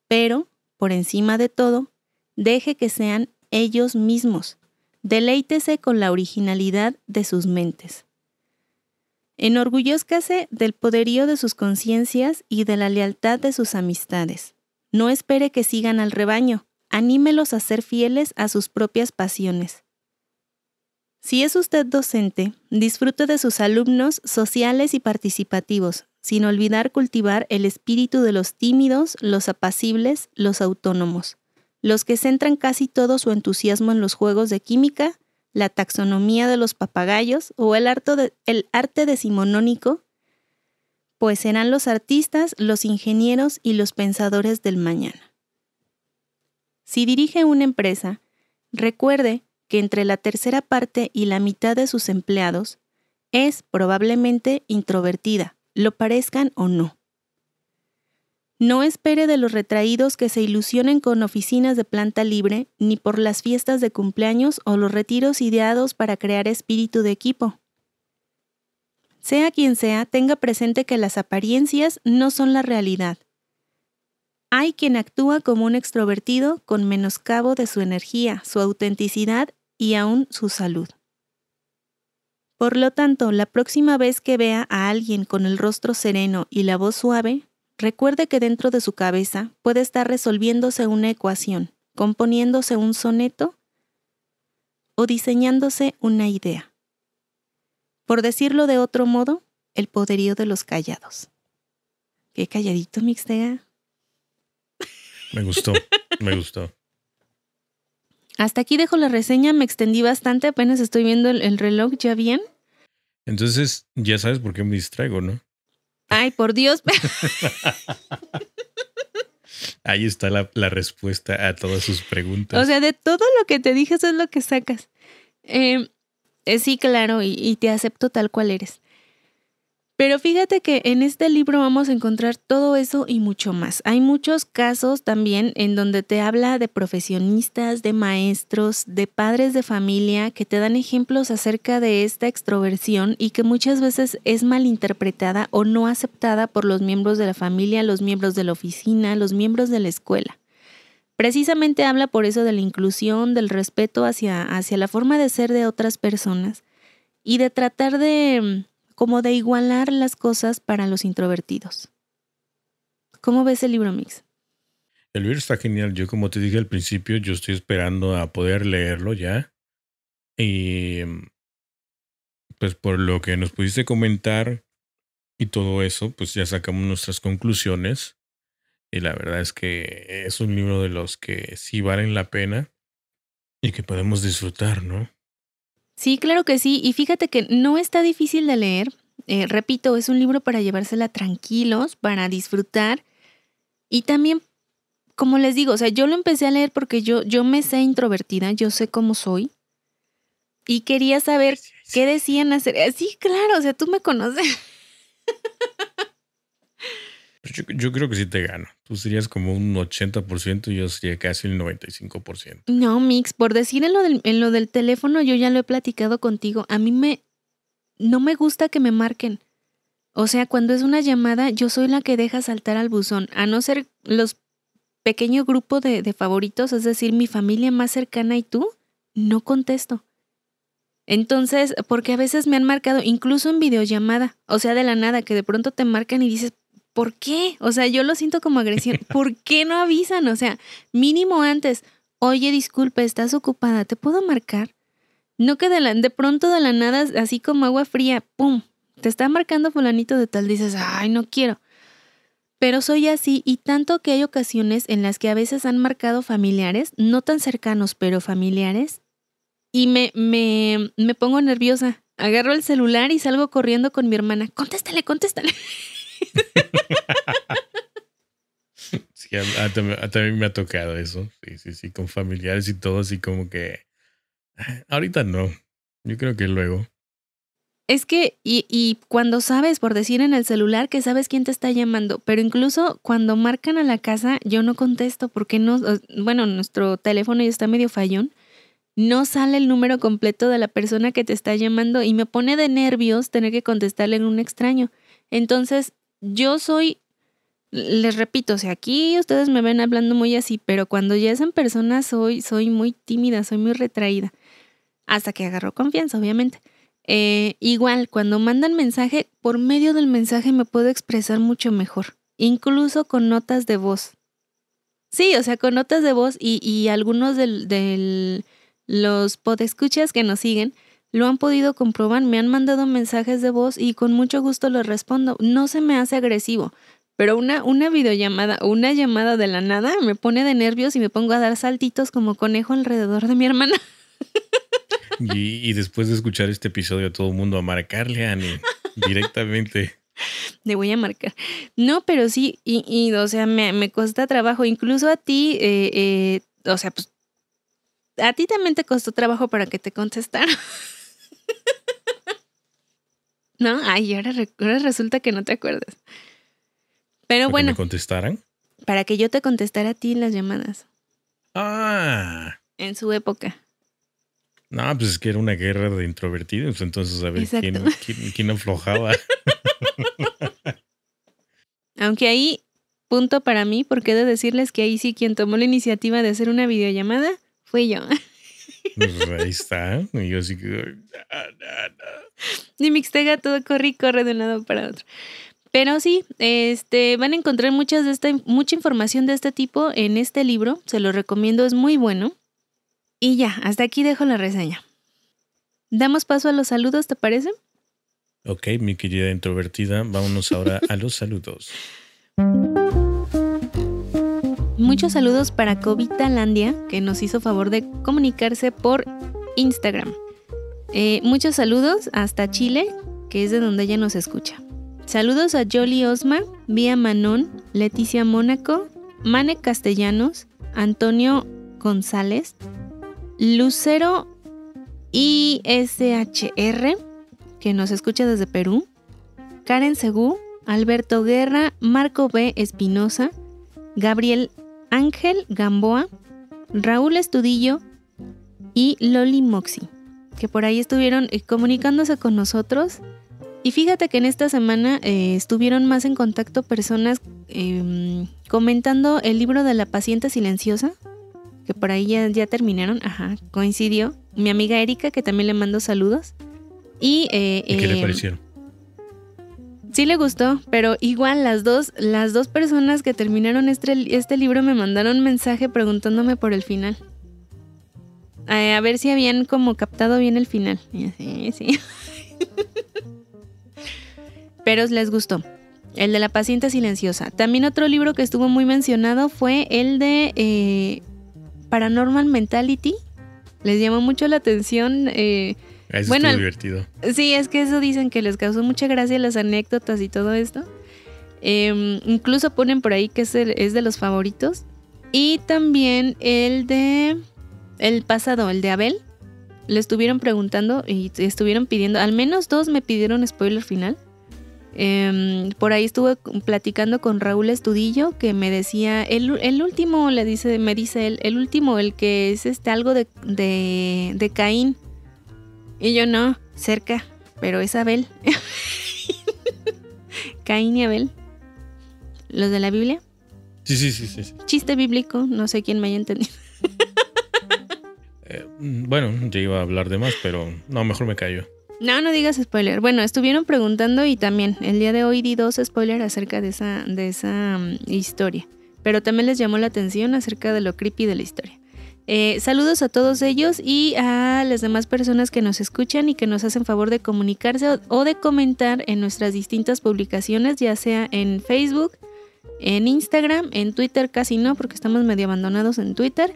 Pero, por encima de todo, deje que sean ellos mismos. Deleítese con la originalidad de sus mentes. Enorgullezcase del poderío de sus conciencias y de la lealtad de sus amistades. No espere que sigan al rebaño, anímelos a ser fieles a sus propias pasiones. Si es usted docente, disfrute de sus alumnos sociales y participativos, sin olvidar cultivar el espíritu de los tímidos, los apacibles, los autónomos, los que centran casi todo su entusiasmo en los juegos de química, la taxonomía de los papagayos o el, el arte decimonónico pues serán los artistas, los ingenieros y los pensadores del mañana. Si dirige una empresa, recuerde que entre la tercera parte y la mitad de sus empleados es probablemente introvertida, lo parezcan o no. No espere de los retraídos que se ilusionen con oficinas de planta libre, ni por las fiestas de cumpleaños o los retiros ideados para crear espíritu de equipo. Sea quien sea, tenga presente que las apariencias no son la realidad. Hay quien actúa como un extrovertido con menoscabo de su energía, su autenticidad y aún su salud. Por lo tanto, la próxima vez que vea a alguien con el rostro sereno y la voz suave, recuerde que dentro de su cabeza puede estar resolviéndose una ecuación, componiéndose un soneto o diseñándose una idea. Por decirlo de otro modo, el poderío de los callados. Qué calladito, Mixtega. Me gustó, me gustó. Hasta aquí dejo la reseña, me extendí bastante, apenas estoy viendo el, el reloj ya bien. Entonces, ya sabes por qué me distraigo, ¿no? Ay, por Dios. Ahí está la, la respuesta a todas sus preguntas. o sea, de todo lo que te dije, eso es lo que sacas. Eh, eh, sí, claro, y, y te acepto tal cual eres. Pero fíjate que en este libro vamos a encontrar todo eso y mucho más. Hay muchos casos también en donde te habla de profesionistas, de maestros, de padres de familia que te dan ejemplos acerca de esta extroversión y que muchas veces es malinterpretada o no aceptada por los miembros de la familia, los miembros de la oficina, los miembros de la escuela. Precisamente habla por eso de la inclusión, del respeto hacia, hacia la forma de ser de otras personas y de tratar de como de igualar las cosas para los introvertidos. ¿Cómo ves el libro Mix? El libro está genial. Yo, como te dije al principio, yo estoy esperando a poder leerlo ya. Y pues por lo que nos pudiste comentar y todo eso, pues ya sacamos nuestras conclusiones. Y la verdad es que es un libro de los que sí valen la pena y que podemos disfrutar, ¿no? Sí, claro que sí. Y fíjate que no está difícil de leer. Eh, repito, es un libro para llevársela tranquilos, para disfrutar. Y también, como les digo, o sea, yo lo empecé a leer porque yo, yo me sé introvertida, yo sé cómo soy. Y quería saber qué decían hacer. Eh, Sí, claro, o sea, tú me conoces. Yo, yo, creo que sí te gano. Tú serías como un 80% y yo sería casi el 95%. No, Mix, por decir en lo, del, en lo del teléfono, yo ya lo he platicado contigo. A mí me. No me gusta que me marquen. O sea, cuando es una llamada, yo soy la que deja saltar al buzón. A no ser los pequeños grupos de, de favoritos, es decir, mi familia más cercana y tú, no contesto. Entonces, porque a veces me han marcado, incluso en videollamada, o sea, de la nada, que de pronto te marcan y dices, ¿por qué? O sea, yo lo siento como agresión. ¿Por qué no avisan? O sea, mínimo antes, oye, disculpe, estás ocupada, ¿te puedo marcar? No que de, la, de pronto de la nada, así como agua fría, ¡pum! Te está marcando fulanito de tal, dices, ay, no quiero. Pero soy así y tanto que hay ocasiones en las que a veces han marcado familiares, no tan cercanos, pero familiares, y me, me, me pongo nerviosa. Agarro el celular y salgo corriendo con mi hermana. Contéstale, contéstale. sí, a, también me ha tocado eso. Sí, sí, sí, con familiares y todo, así como que. Ahorita no. Yo creo que luego. Es que, y, y, cuando sabes, por decir en el celular, que sabes quién te está llamando, pero incluso cuando marcan a la casa, yo no contesto porque no, bueno, nuestro teléfono ya está medio fallón, no sale el número completo de la persona que te está llamando y me pone de nervios tener que contestarle en un extraño. Entonces, yo soy, les repito, o sea, aquí ustedes me ven hablando muy así, pero cuando ya es en persona soy, soy muy tímida, soy muy retraída. Hasta que agarro confianza, obviamente. Eh, igual, cuando mandan mensaje, por medio del mensaje me puedo expresar mucho mejor, incluso con notas de voz. Sí, o sea, con notas de voz y, y algunos de los podescuchas que nos siguen lo han podido comprobar, me han mandado mensajes de voz y con mucho gusto les respondo. No se me hace agresivo, pero una, una videollamada o una llamada de la nada me pone de nervios y me pongo a dar saltitos como conejo alrededor de mi hermana. Y, y, después de escuchar este episodio, todo el mundo a marcarle a Annie directamente. Le voy a marcar. No, pero sí, y, y o sea, me, me cuesta trabajo. Incluso a ti, eh, eh, o sea, pues a ti también te costó trabajo para que te contestara. ¿No? Ay, ahora, ahora, resulta que no te acuerdas. Pero ¿Para bueno. Que me contestaran? Para que yo te contestara a ti las llamadas. Ah. En su época. No, pues es que era una guerra de introvertidos, entonces a ver quién, quién, quién, aflojaba. Aunque ahí, punto para mí, porque he de decirles que ahí sí quien tomó la iniciativa de hacer una videollamada fui yo. Pues ahí está. Y yo así que. Ah. Y Mixtega todo corre y corre de un lado para otro. Pero sí, este, van a encontrar muchas de esta, mucha información de este tipo en este libro. Se lo recomiendo, es muy bueno. Y ya, hasta aquí dejo la reseña. Damos paso a los saludos, ¿te parece? Ok, mi querida introvertida, vámonos ahora a los saludos. Muchos saludos para Covita Landia, que nos hizo favor de comunicarse por Instagram. Eh, muchos saludos hasta Chile, que es de donde ella nos escucha. Saludos a Jolly Osma, Vía Manón, Leticia Mónaco, Mane Castellanos, Antonio González, Lucero ISHR, que nos escucha desde Perú, Karen Segú, Alberto Guerra, Marco B. Espinosa, Gabriel Ángel Gamboa, Raúl Estudillo y Loli Moxi, que por ahí estuvieron eh, comunicándose con nosotros. Y fíjate que en esta semana eh, estuvieron más en contacto personas em, comentando el libro de la paciente silenciosa, que por ahí ya, ya terminaron, ajá, coincidió. Mi amiga Erika, que también le mando saludos. Y, eh, ¿Y qué le em, parecieron? Sí le gustó, pero igual las dos, las dos personas que terminaron este, este libro me mandaron mensaje preguntándome por el final. Eh, a ver si habían como captado bien el final. Y así, sí. pero les gustó. El de la paciente silenciosa. También otro libro que estuvo muy mencionado fue el de eh, Paranormal Mentality. Les llamó mucho la atención. eh, Eso bueno, estuvo divertido. Sí, es que eso dicen que les causó mucha gracia las anécdotas y todo esto. Em, incluso ponen por ahí que es, el- es de los favoritos. Y también el de el pasado, el de Abel. Le estuvieron preguntando y estuvieron pidiendo, al menos dos me pidieron spoiler final. Em, por ahí estuve platicando con Raúl Estudillo que me decía, el, el último, le dice, me dice él, el último, el que es este algo de, de, de Caín. Y yo no, cerca, pero es Abel. Caín y Abel. Los de la Biblia. Sí, sí, sí, sí. sí. Chiste bíblico, no sé quién me haya entendido. Eh, mm, bueno, ya iba a hablar de más, pero no, mejor me callo. No, no digas spoiler. Bueno, estuvieron preguntando y también el día de hoy di dos spoilers acerca de esa, de esa mm, historia. Pero también les llamó la atención acerca de lo creepy de la historia. Eh, saludos a todos ellos y a las demás personas que nos escuchan y que nos hacen favor de comunicarse o, de comentar en nuestras distintas publicaciones, ya sea en Facebook, en Instagram, en Twitter casi no, porque estamos medio abandonados en Twitter,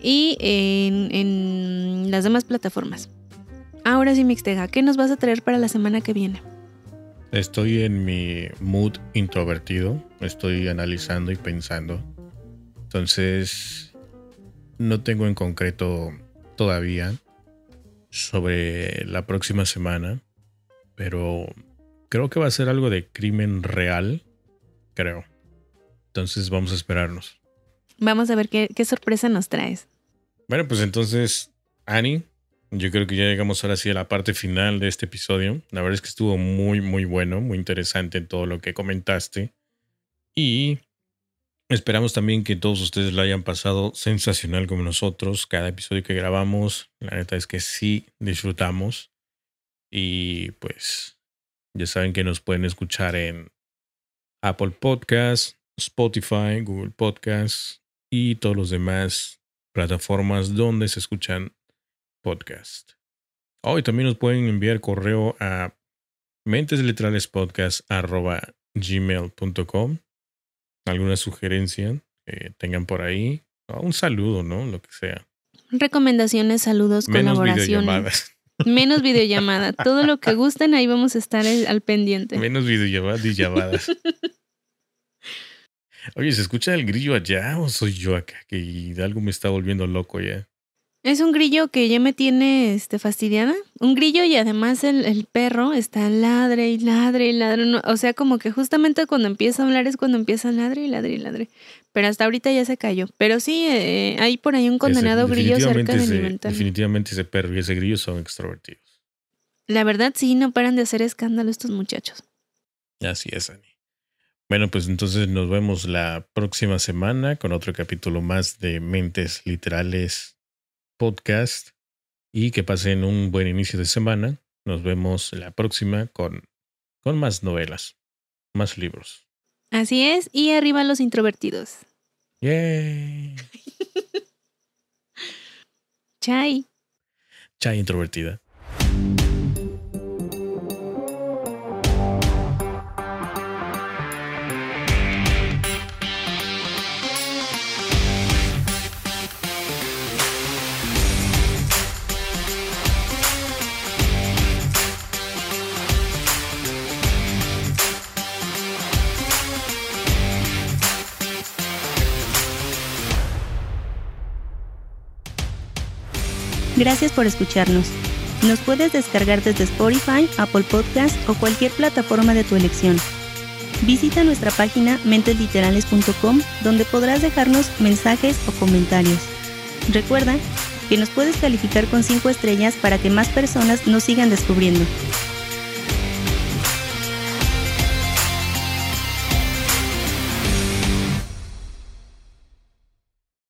y en, en las demás plataformas. Ahora sí, Mixtega, ¿qué nos vas a traer para la semana que viene? Estoy en mi mood introvertido. Estoy analizando y pensando. Entonces, no tengo en concreto todavía sobre la próxima semana, pero creo que va a ser algo de crimen real, creo. Entonces vamos a esperarnos. Vamos a ver qué, qué sorpresa nos traes. Bueno, pues entonces, Annie, yo creo que ya llegamos ahora sí a la parte final de este episodio. La verdad es que estuvo muy, muy bueno, muy interesante en todo lo que comentaste. Y esperamos también que todos ustedes lo hayan pasado sensacional como nosotros. Cada episodio que grabamos, la neta es que sí disfrutamos. Y pues ya saben que nos pueden escuchar en Apple Podcasts, Spotify, Google Podcasts y todos los demás plataformas donde se escuchan podcasts. Hoy también nos pueden enviar correo a menteslitralespodcast.gmail.com alguna sugerencia que tengan por ahí. o un saludo, ¿no? Lo que sea. Recomendaciones, saludos, Menos colaboraciones. videollamadas. Menos videollamada. Todo lo que gusten, ahí vamos a estar al al pendiente. Menos videollamadas y llamadas. Oye, ¿se escucha el grillo allá o soy yo acá? Que algo me está volviendo loco ya. Es un grillo que ya me tiene este, fastidiada. Un grillo y además el, el perro está ladre y ladre y ladre. No, o sea, como que justamente cuando empieza a hablar es cuando empieza a ladre y ladre y ladre. Pero hasta ahorita ya se cayó. Pero sí, eh, hay por ahí un condenado Ese- grillo cerca de mi ventana. Definitivamente ese perro y ese grillo son extrovertidos. La verdad sí, no paran de hacer escándalo estos muchachos. Así es, Ani. Bueno, pues entonces nos vemos la próxima semana con otro capítulo más de Mentes Literales Podcast. Y que pasen un buen inicio de semana. Nos vemos la próxima con, con más novelas, más libros. Así es, y arriba los introvertidos. ¡Yay! Chai. Chai introvertida. Gracias por escucharnos. Nos puedes descargar desde Spotify, Apple Podcast o cualquier plataforma de tu elección. Visita nuestra página mentesliterales.com donde podrás dejarnos mensajes o comentarios. Recuerda que nos puedes calificar con 5 estrellas para que más personas nos sigan descubriendo.